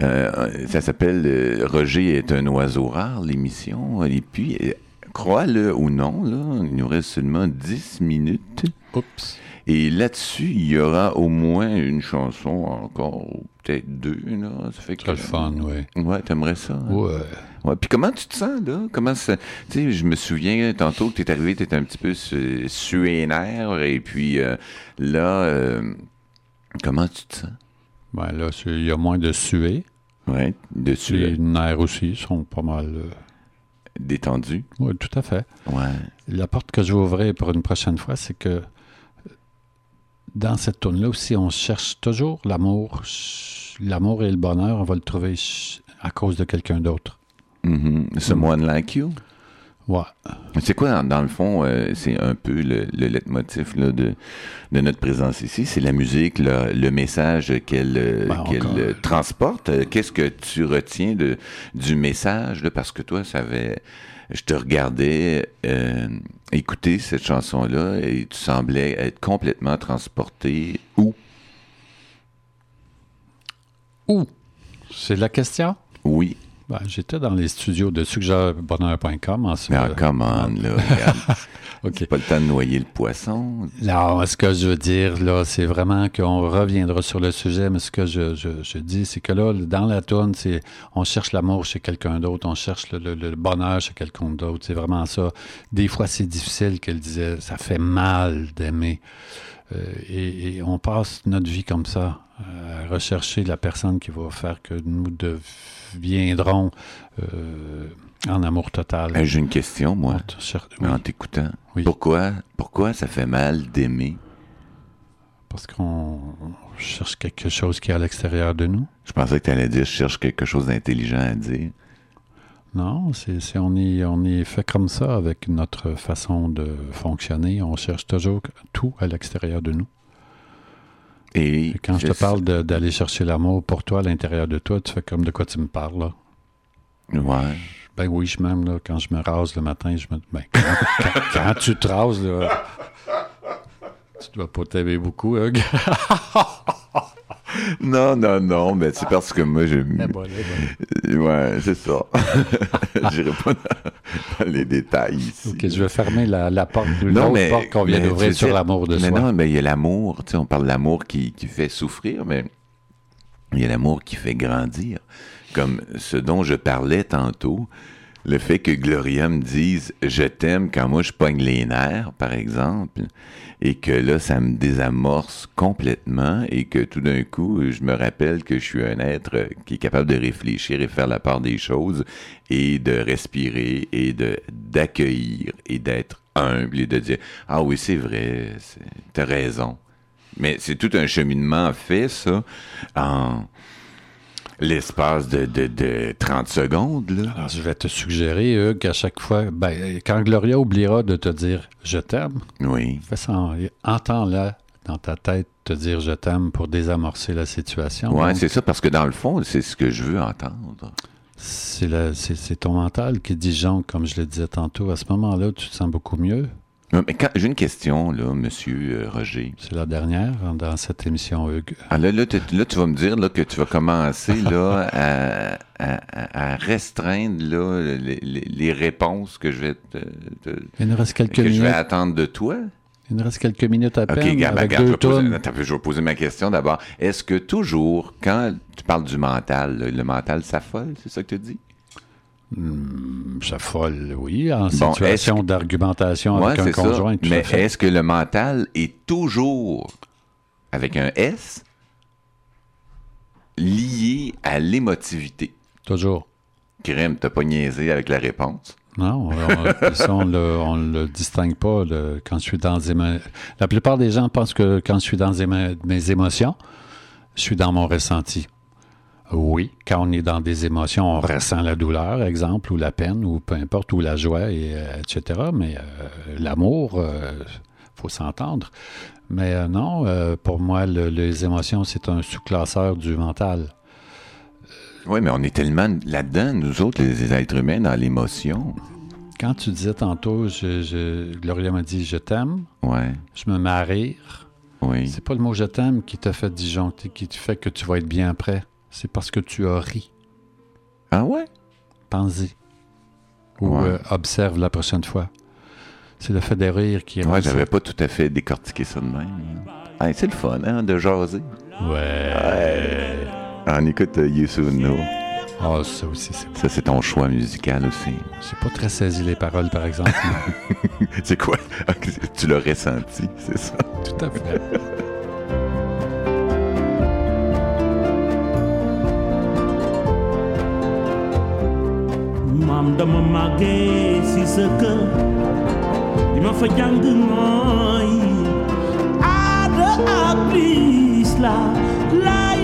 euh, ça s'appelle euh, Roger est un oiseau rare, l'émission. Et puis, crois-le ou non, là, il nous reste seulement 10 minutes. Oups. Et là-dessus, il y aura au moins une chanson encore, ou peut-être deux. Là. Ça fait que, le fun, oui. Ouais, t'aimerais ça. hein? Ouais. Ouais, puis comment tu te sens, là? Comment ça... Tu sais, je me souviens tantôt que t'es arrivé, t'étais un petit peu su- sué les nerfs, et puis euh, là, euh, comment tu te sens? Ben là, il y a moins de suée. Ouais, dessus, Les nerfs aussi sont pas mal. euh, détendu. Oui, tout à fait. Ouais. La porte que je vais ouvrir pour une prochaine fois, c'est que dans cette tourne-là aussi, on cherche toujours l'amour. L'amour et le bonheur, on va le trouver à cause de quelqu'un d'autre. Mhm. Someone like you? Ouais. C'est quoi, dans, le fond, euh, c'est un peu le, le leitmotiv là, de, de notre présence ici? C'est la musique, le, le message qu'elle euh, Ben, euh, transporte? Qu'est-ce que tu retiens de, du message? Là, parce que toi, ça avait, je te regardais écouter cette chanson-là et tu semblais être complètement transporté où? Où? C'est la question? Oui. Ben, J'étais dans les studios de suggèrebonheur.com en ce Mais come on, là, regarde. Pas le temps de noyer le poisson. Non, ce que je veux dire, là, c'est vraiment qu'on reviendra sur le sujet, mais ce que je, je- je dis, c'est que là, dans la tourne, c'est on cherche l'amour chez quelqu'un d'autre, on cherche le, le- le bonheur chez quelqu'un d'autre. C'est vraiment ça. Des fois, c'est difficile qu'elle disait, ça fait mal d'aimer. Euh, et, et on passe notre vie comme ça, euh, à rechercher la personne qui va faire que nous deviendrons euh, en amour total. Euh, J'ai une question, moi, oui, en t'écoutant. Oui. Pourquoi, pourquoi ça fait mal d'aimer? parce qu'on on cherche quelque chose qui est à l'extérieur de nous. Je pensais que tu allais dire je cherche quelque chose d'intelligent à dire. Non, c'est, c'est- on, est, on est fait comme ça avec notre façon de fonctionner. On cherche toujours tout à l'extérieur de nous. Et, Et quand je te parle d'aller chercher l'amour pour toi à l'intérieur de toi, tu fais comme de quoi tu me parles. Là. Ouais. Ben oui, je m'aime. Là, quand je me rase le matin, je me ben, quand, quand- quand tu te rases, là, tu dois pas t'aimer beaucoup, Hugues. Non, non, non, mais c'est parce que moi, je. Bon. Ouais, c'est ça. J'irai pas dans, les détails ici. Ok, je vais fermer la, la porte, Non, l'autre mais- porte qu'on vient d'ouvrir sur l'amour de mais soi. non, mais il y a l'amour. Tu sais, on parle de l'amour qui, qui fait souffrir, mais il y a l'amour qui fait grandir. Comme ce dont je parlais tantôt, le fait que Gloria me dise je t'aime quand moi je pogne les nerfs, par exemple, et que là, ça me désamorce complètement et que tout d'un coup, je me rappelle que je suis un être qui est capable de réfléchir et faire la part des choses et de respirer et de d'accueillir et d'être humble et de dire ah oui c'est vrai t'as raison mais c'est tout un cheminement fait ça en l'espace de, de, de 30 secondes là Alors, je vais te suggérer, Hugues, qu'à chaque fois, ben, quand Gloria oubliera de te dire je t'aime, oui fais ça, en- entends-la dans ta tête te dire je t'aime pour désamorcer la situation. Donc, c'est ça parce que dans le fond c'est ce que je veux entendre c'est, la- c'est- c'est ton mental qui disjoncle, comme je le disais tantôt. À ce moment-là, tu te sens beaucoup mieux. Ouais, mais quand- j'ai une question là monsieur euh, Roger C'est la dernière dans cette émission, Hugues. Ah, là, là, tu- là, tu vas me dire là, que tu vas commencer là, à, à- à restreindre là, les, réponses que je vais te, te- Il nous reste quelques que je vais attendre de toi. Il nous reste quelques minutes à OK, peine avec regarde, je deux vais, poser, attends, je vais poser ma question d'abord. Est-ce que toujours, quand tu parles du mental, le, le mental s'affole, c'est ça que tu dis? Ça folle, oui, en Bon, situation d'argumentation Ouais, avec un conjoint. tout Mais est-ce que le mental est toujours, avec un S, lié à l'émotivité? Toujours. Crème, t'as pas niaisé avec la réponse? Non, on, ça, on le, on le distingue pas le- quand je suis dans émo- La plupart des gens pensent que quand je suis dans émo- mes émotions, je suis dans mon ressenti. Oui, quand on est dans des émotions, on ressent la douleur, exemple, ou la peine, ou peu importe, ou la joie, et, euh, etc. Mais euh, l'amour, euh, faut s'entendre. Mais euh, non, pour moi, le- les émotions, c'est un sous-classeur du mental. Oui, mais on est tellement là-dedans, nous autres, les, les êtres humains, dans l'émotion. Quand tu disais tantôt, je, je- Gloria m'a dit je t'aime, Ouais, je me mets à rire. oui. C'est pas le mot je t'aime qui t'a fait disjoncter, qui te fait que tu vas être bien après. C'est parce que tu as ri. Ah ouais? Pense-y. Ou Ouais. euh, observe la prochaine fois. C'est le fait de rire qui est. Ouais, j'avais pas tout à fait décortiqué ça de même. Hey, c'est le fun, hein, de jaser. Ouais. On écoute You Soon Know. Ah, ça aussi, c'est. Ça, c'est ton choix musical aussi. J'ai pas très saisi les paroles, par exemple. c'est quoi? tu l'as ressenti, c'est ça? Tout à fait. Maam dama màggee si sa kër li ma fa jàng mooy aada ak lislaam laay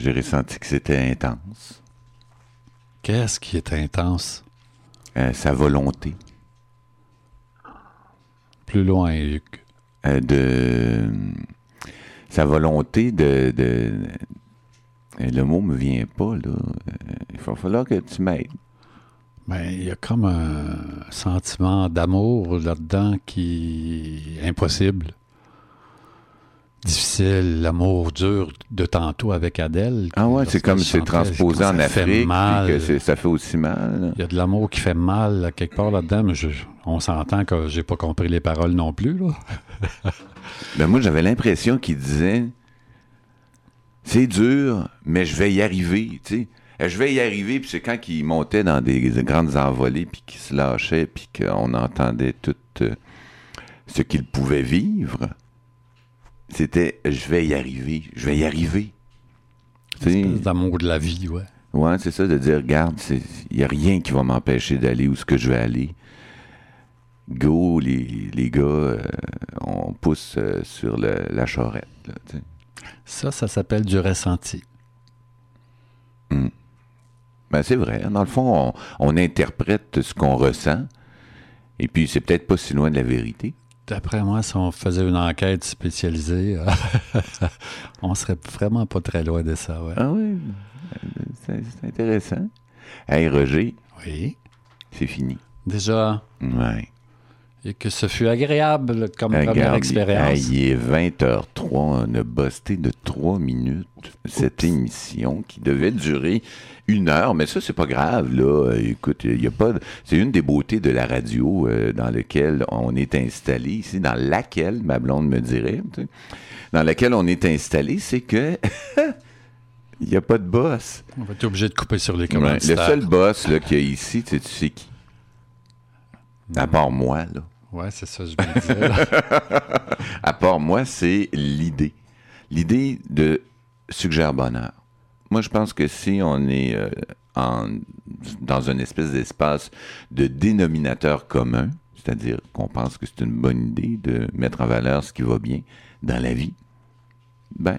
j'ai ressenti que c'était intense. Qu'est-ce qui est intense? Euh, sa volonté Plus loin, Hugues. euh, de sa volonté de, de euh, le mot me vient pas là. Il va falloir que tu m'aides. Ben, il y a comme un sentiment d'amour là-dedans qui est impossible. Difficile, l'amour dur de tantôt avec Adèle. Ah ouais, c'est comme c'est transposé en ça fait Afrique, puis mal. que ça fait aussi mal. Il y a de l'amour qui fait mal là, quelque part là-dedans, mais je- on s'entend que j'ai pas compris les paroles non plus. Là. Ben moi, j'avais l'impression qu'il disait c'est dur, mais je vais y arriver, tu sais. Euh, Je vais y arriver, puis c'est quand il montait dans des grandes envolées, puis qu'il se lâchait, puis qu'on entendait tout euh, ce qu'il pouvait vivre. C'était je vais y arriver, je vais y arriver. Espèce d'amour de la vie, ouais. Ouais, c'est ça, de dire, regarde, il n'y a rien qui va m'empêcher d'aller où ce que je vais aller. Go, les, les gars, euh, on pousse euh, sur le- la charrette. là. Ça, ça s'appelle du ressenti. Ben, c'est vrai. Dans le fond, on, on interprète ce qu'on ressent. Et puis, c'est peut-être pas si loin de la vérité. D'après moi, si on faisait une enquête spécialisée, euh, on serait vraiment pas très loin de ça, ouais. Ah oui, c'est c'est intéressant. Hey, Roger, Oui. c'est fini. Déjà, Ouais. Et que ce fut agréable comme première expérience. il est 20h03. On a busté de 3 minutes cette émission qui devait durer une heure. Mais ça, c'est pas grave, là. Écoute, il y a pas. C'est une des beautés de la radio euh, dans laquelle on est installé ici, dans laquelle, ma blonde me dirait, tu sais, dans laquelle on est installé, c'est que. Il n'y a pas de boss. On va être obligé de couper sur les Ouais, le seul boss qu'il y a ici, tu sais, tu sais qui? À part moi, là. Ouais, c'est ça, je me disais. À part moi, c'est l'idée. L'idée de suggère bonheur. Moi, je pense que si on est euh, en- dans une espèce d'espace de dénominateur commun, c'est-à-dire qu'on pense que c'est une bonne idée de mettre en valeur ce qui va bien dans la vie, ben,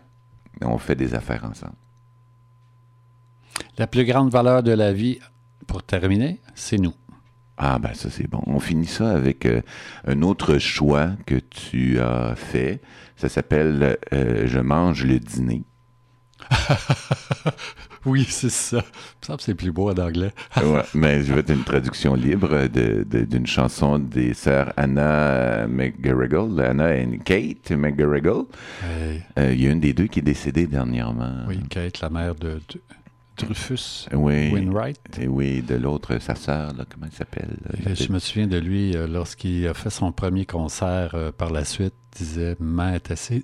on fait des affaires ensemble. La plus grande valeur de la vie, pour terminer, c'est nous. Ah ben ça c'est bon. On finit ça avec euh, un autre choix que tu as fait. Ça s'appelle euh, Je mange le dîner. Oui, c'est ça. Que c'est plus beau en anglais. Ouais, mais je vais être une traduction libre de- de- d'une chanson des sœurs Anna McGarrigle, Anna et Kate McGarrigle. Hey, Euh, Il y a une des deux qui est décédée dernièrement. oui, Kate, la mère de, de- Drufus Oui. Wainwright. Et oui, de l'autre, sa sœur, là, comment elle s'appelle? Je me souviens de lui euh, lorsqu'il a fait son premier concert euh, par la suite. Il disait Maman est assise,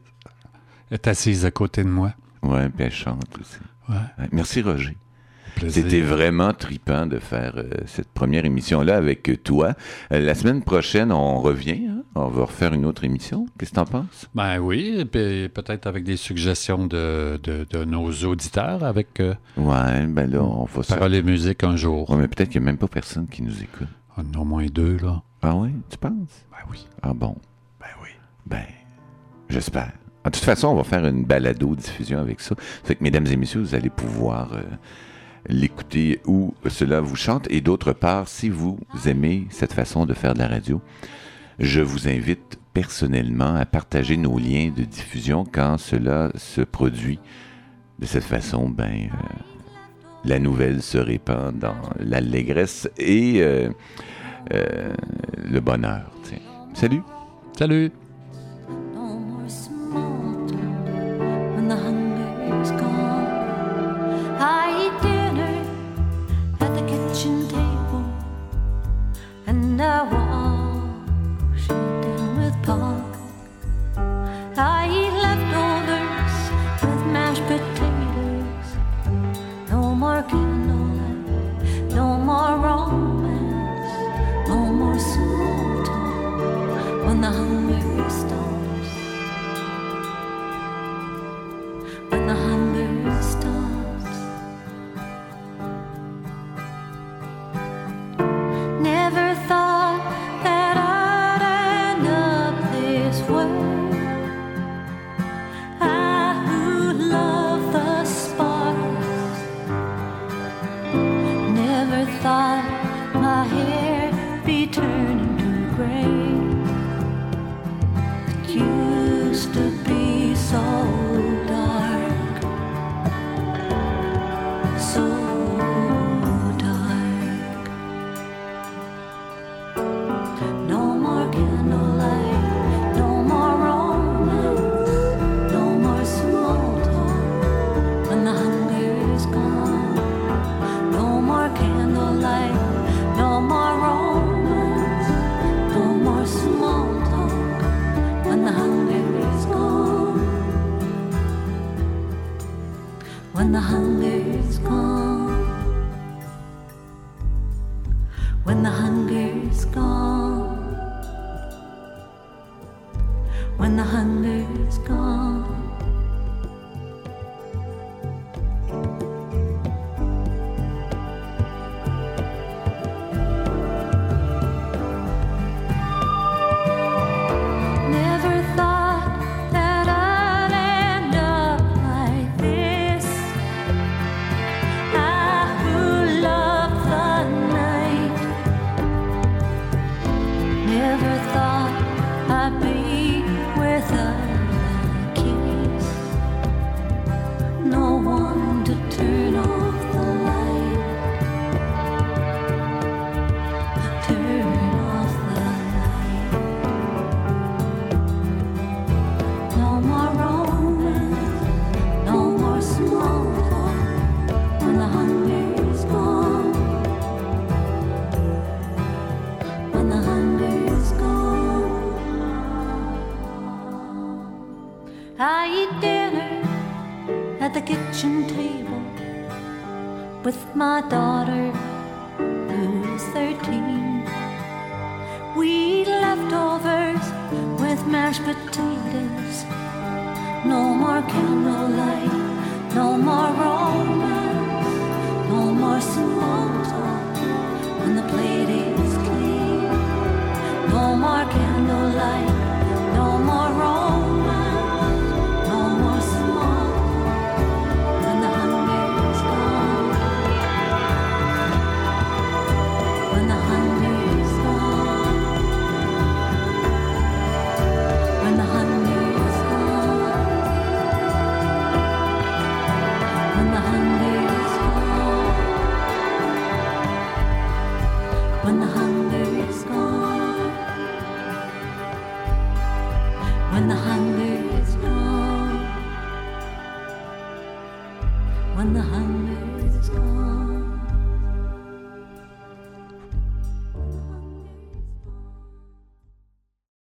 est assise à côté de moi. Ouais, puis elle chante aussi. Ouais, Ouais, Merci Roger. C'était vraiment tripant de faire euh, cette première émission-là avec euh, toi. Euh, la semaine prochaine, on revient. hein? On va refaire une autre émission. Qu'est-ce que t'en penses? Ben oui, et puis peut-être avec des suggestions de, de- de nos auditeurs avec euh, Ouais, ben là, on va. Parole et musique un jour. Ouais, mais peut-être qu'il n'y a même pas personne qui nous écoute. On en a au moins deux, là. Ah oui, tu penses? Ben oui. Ah bon? Ben oui. Ben, j'espère. De toute façon, on va faire une balado-diffusion avec ça. Fait que, mesdames et messieurs, vous allez pouvoir euh, l'écouter où cela vous chante. Et d'autre part, si vous aimez cette façon de faire de la radio, je vous invite personnellement à partager nos liens de diffusion quand cela se produit. De cette façon, ben, euh, la nouvelle se répand dans l'allégresse et euh, euh, le bonheur. Salut! Salut!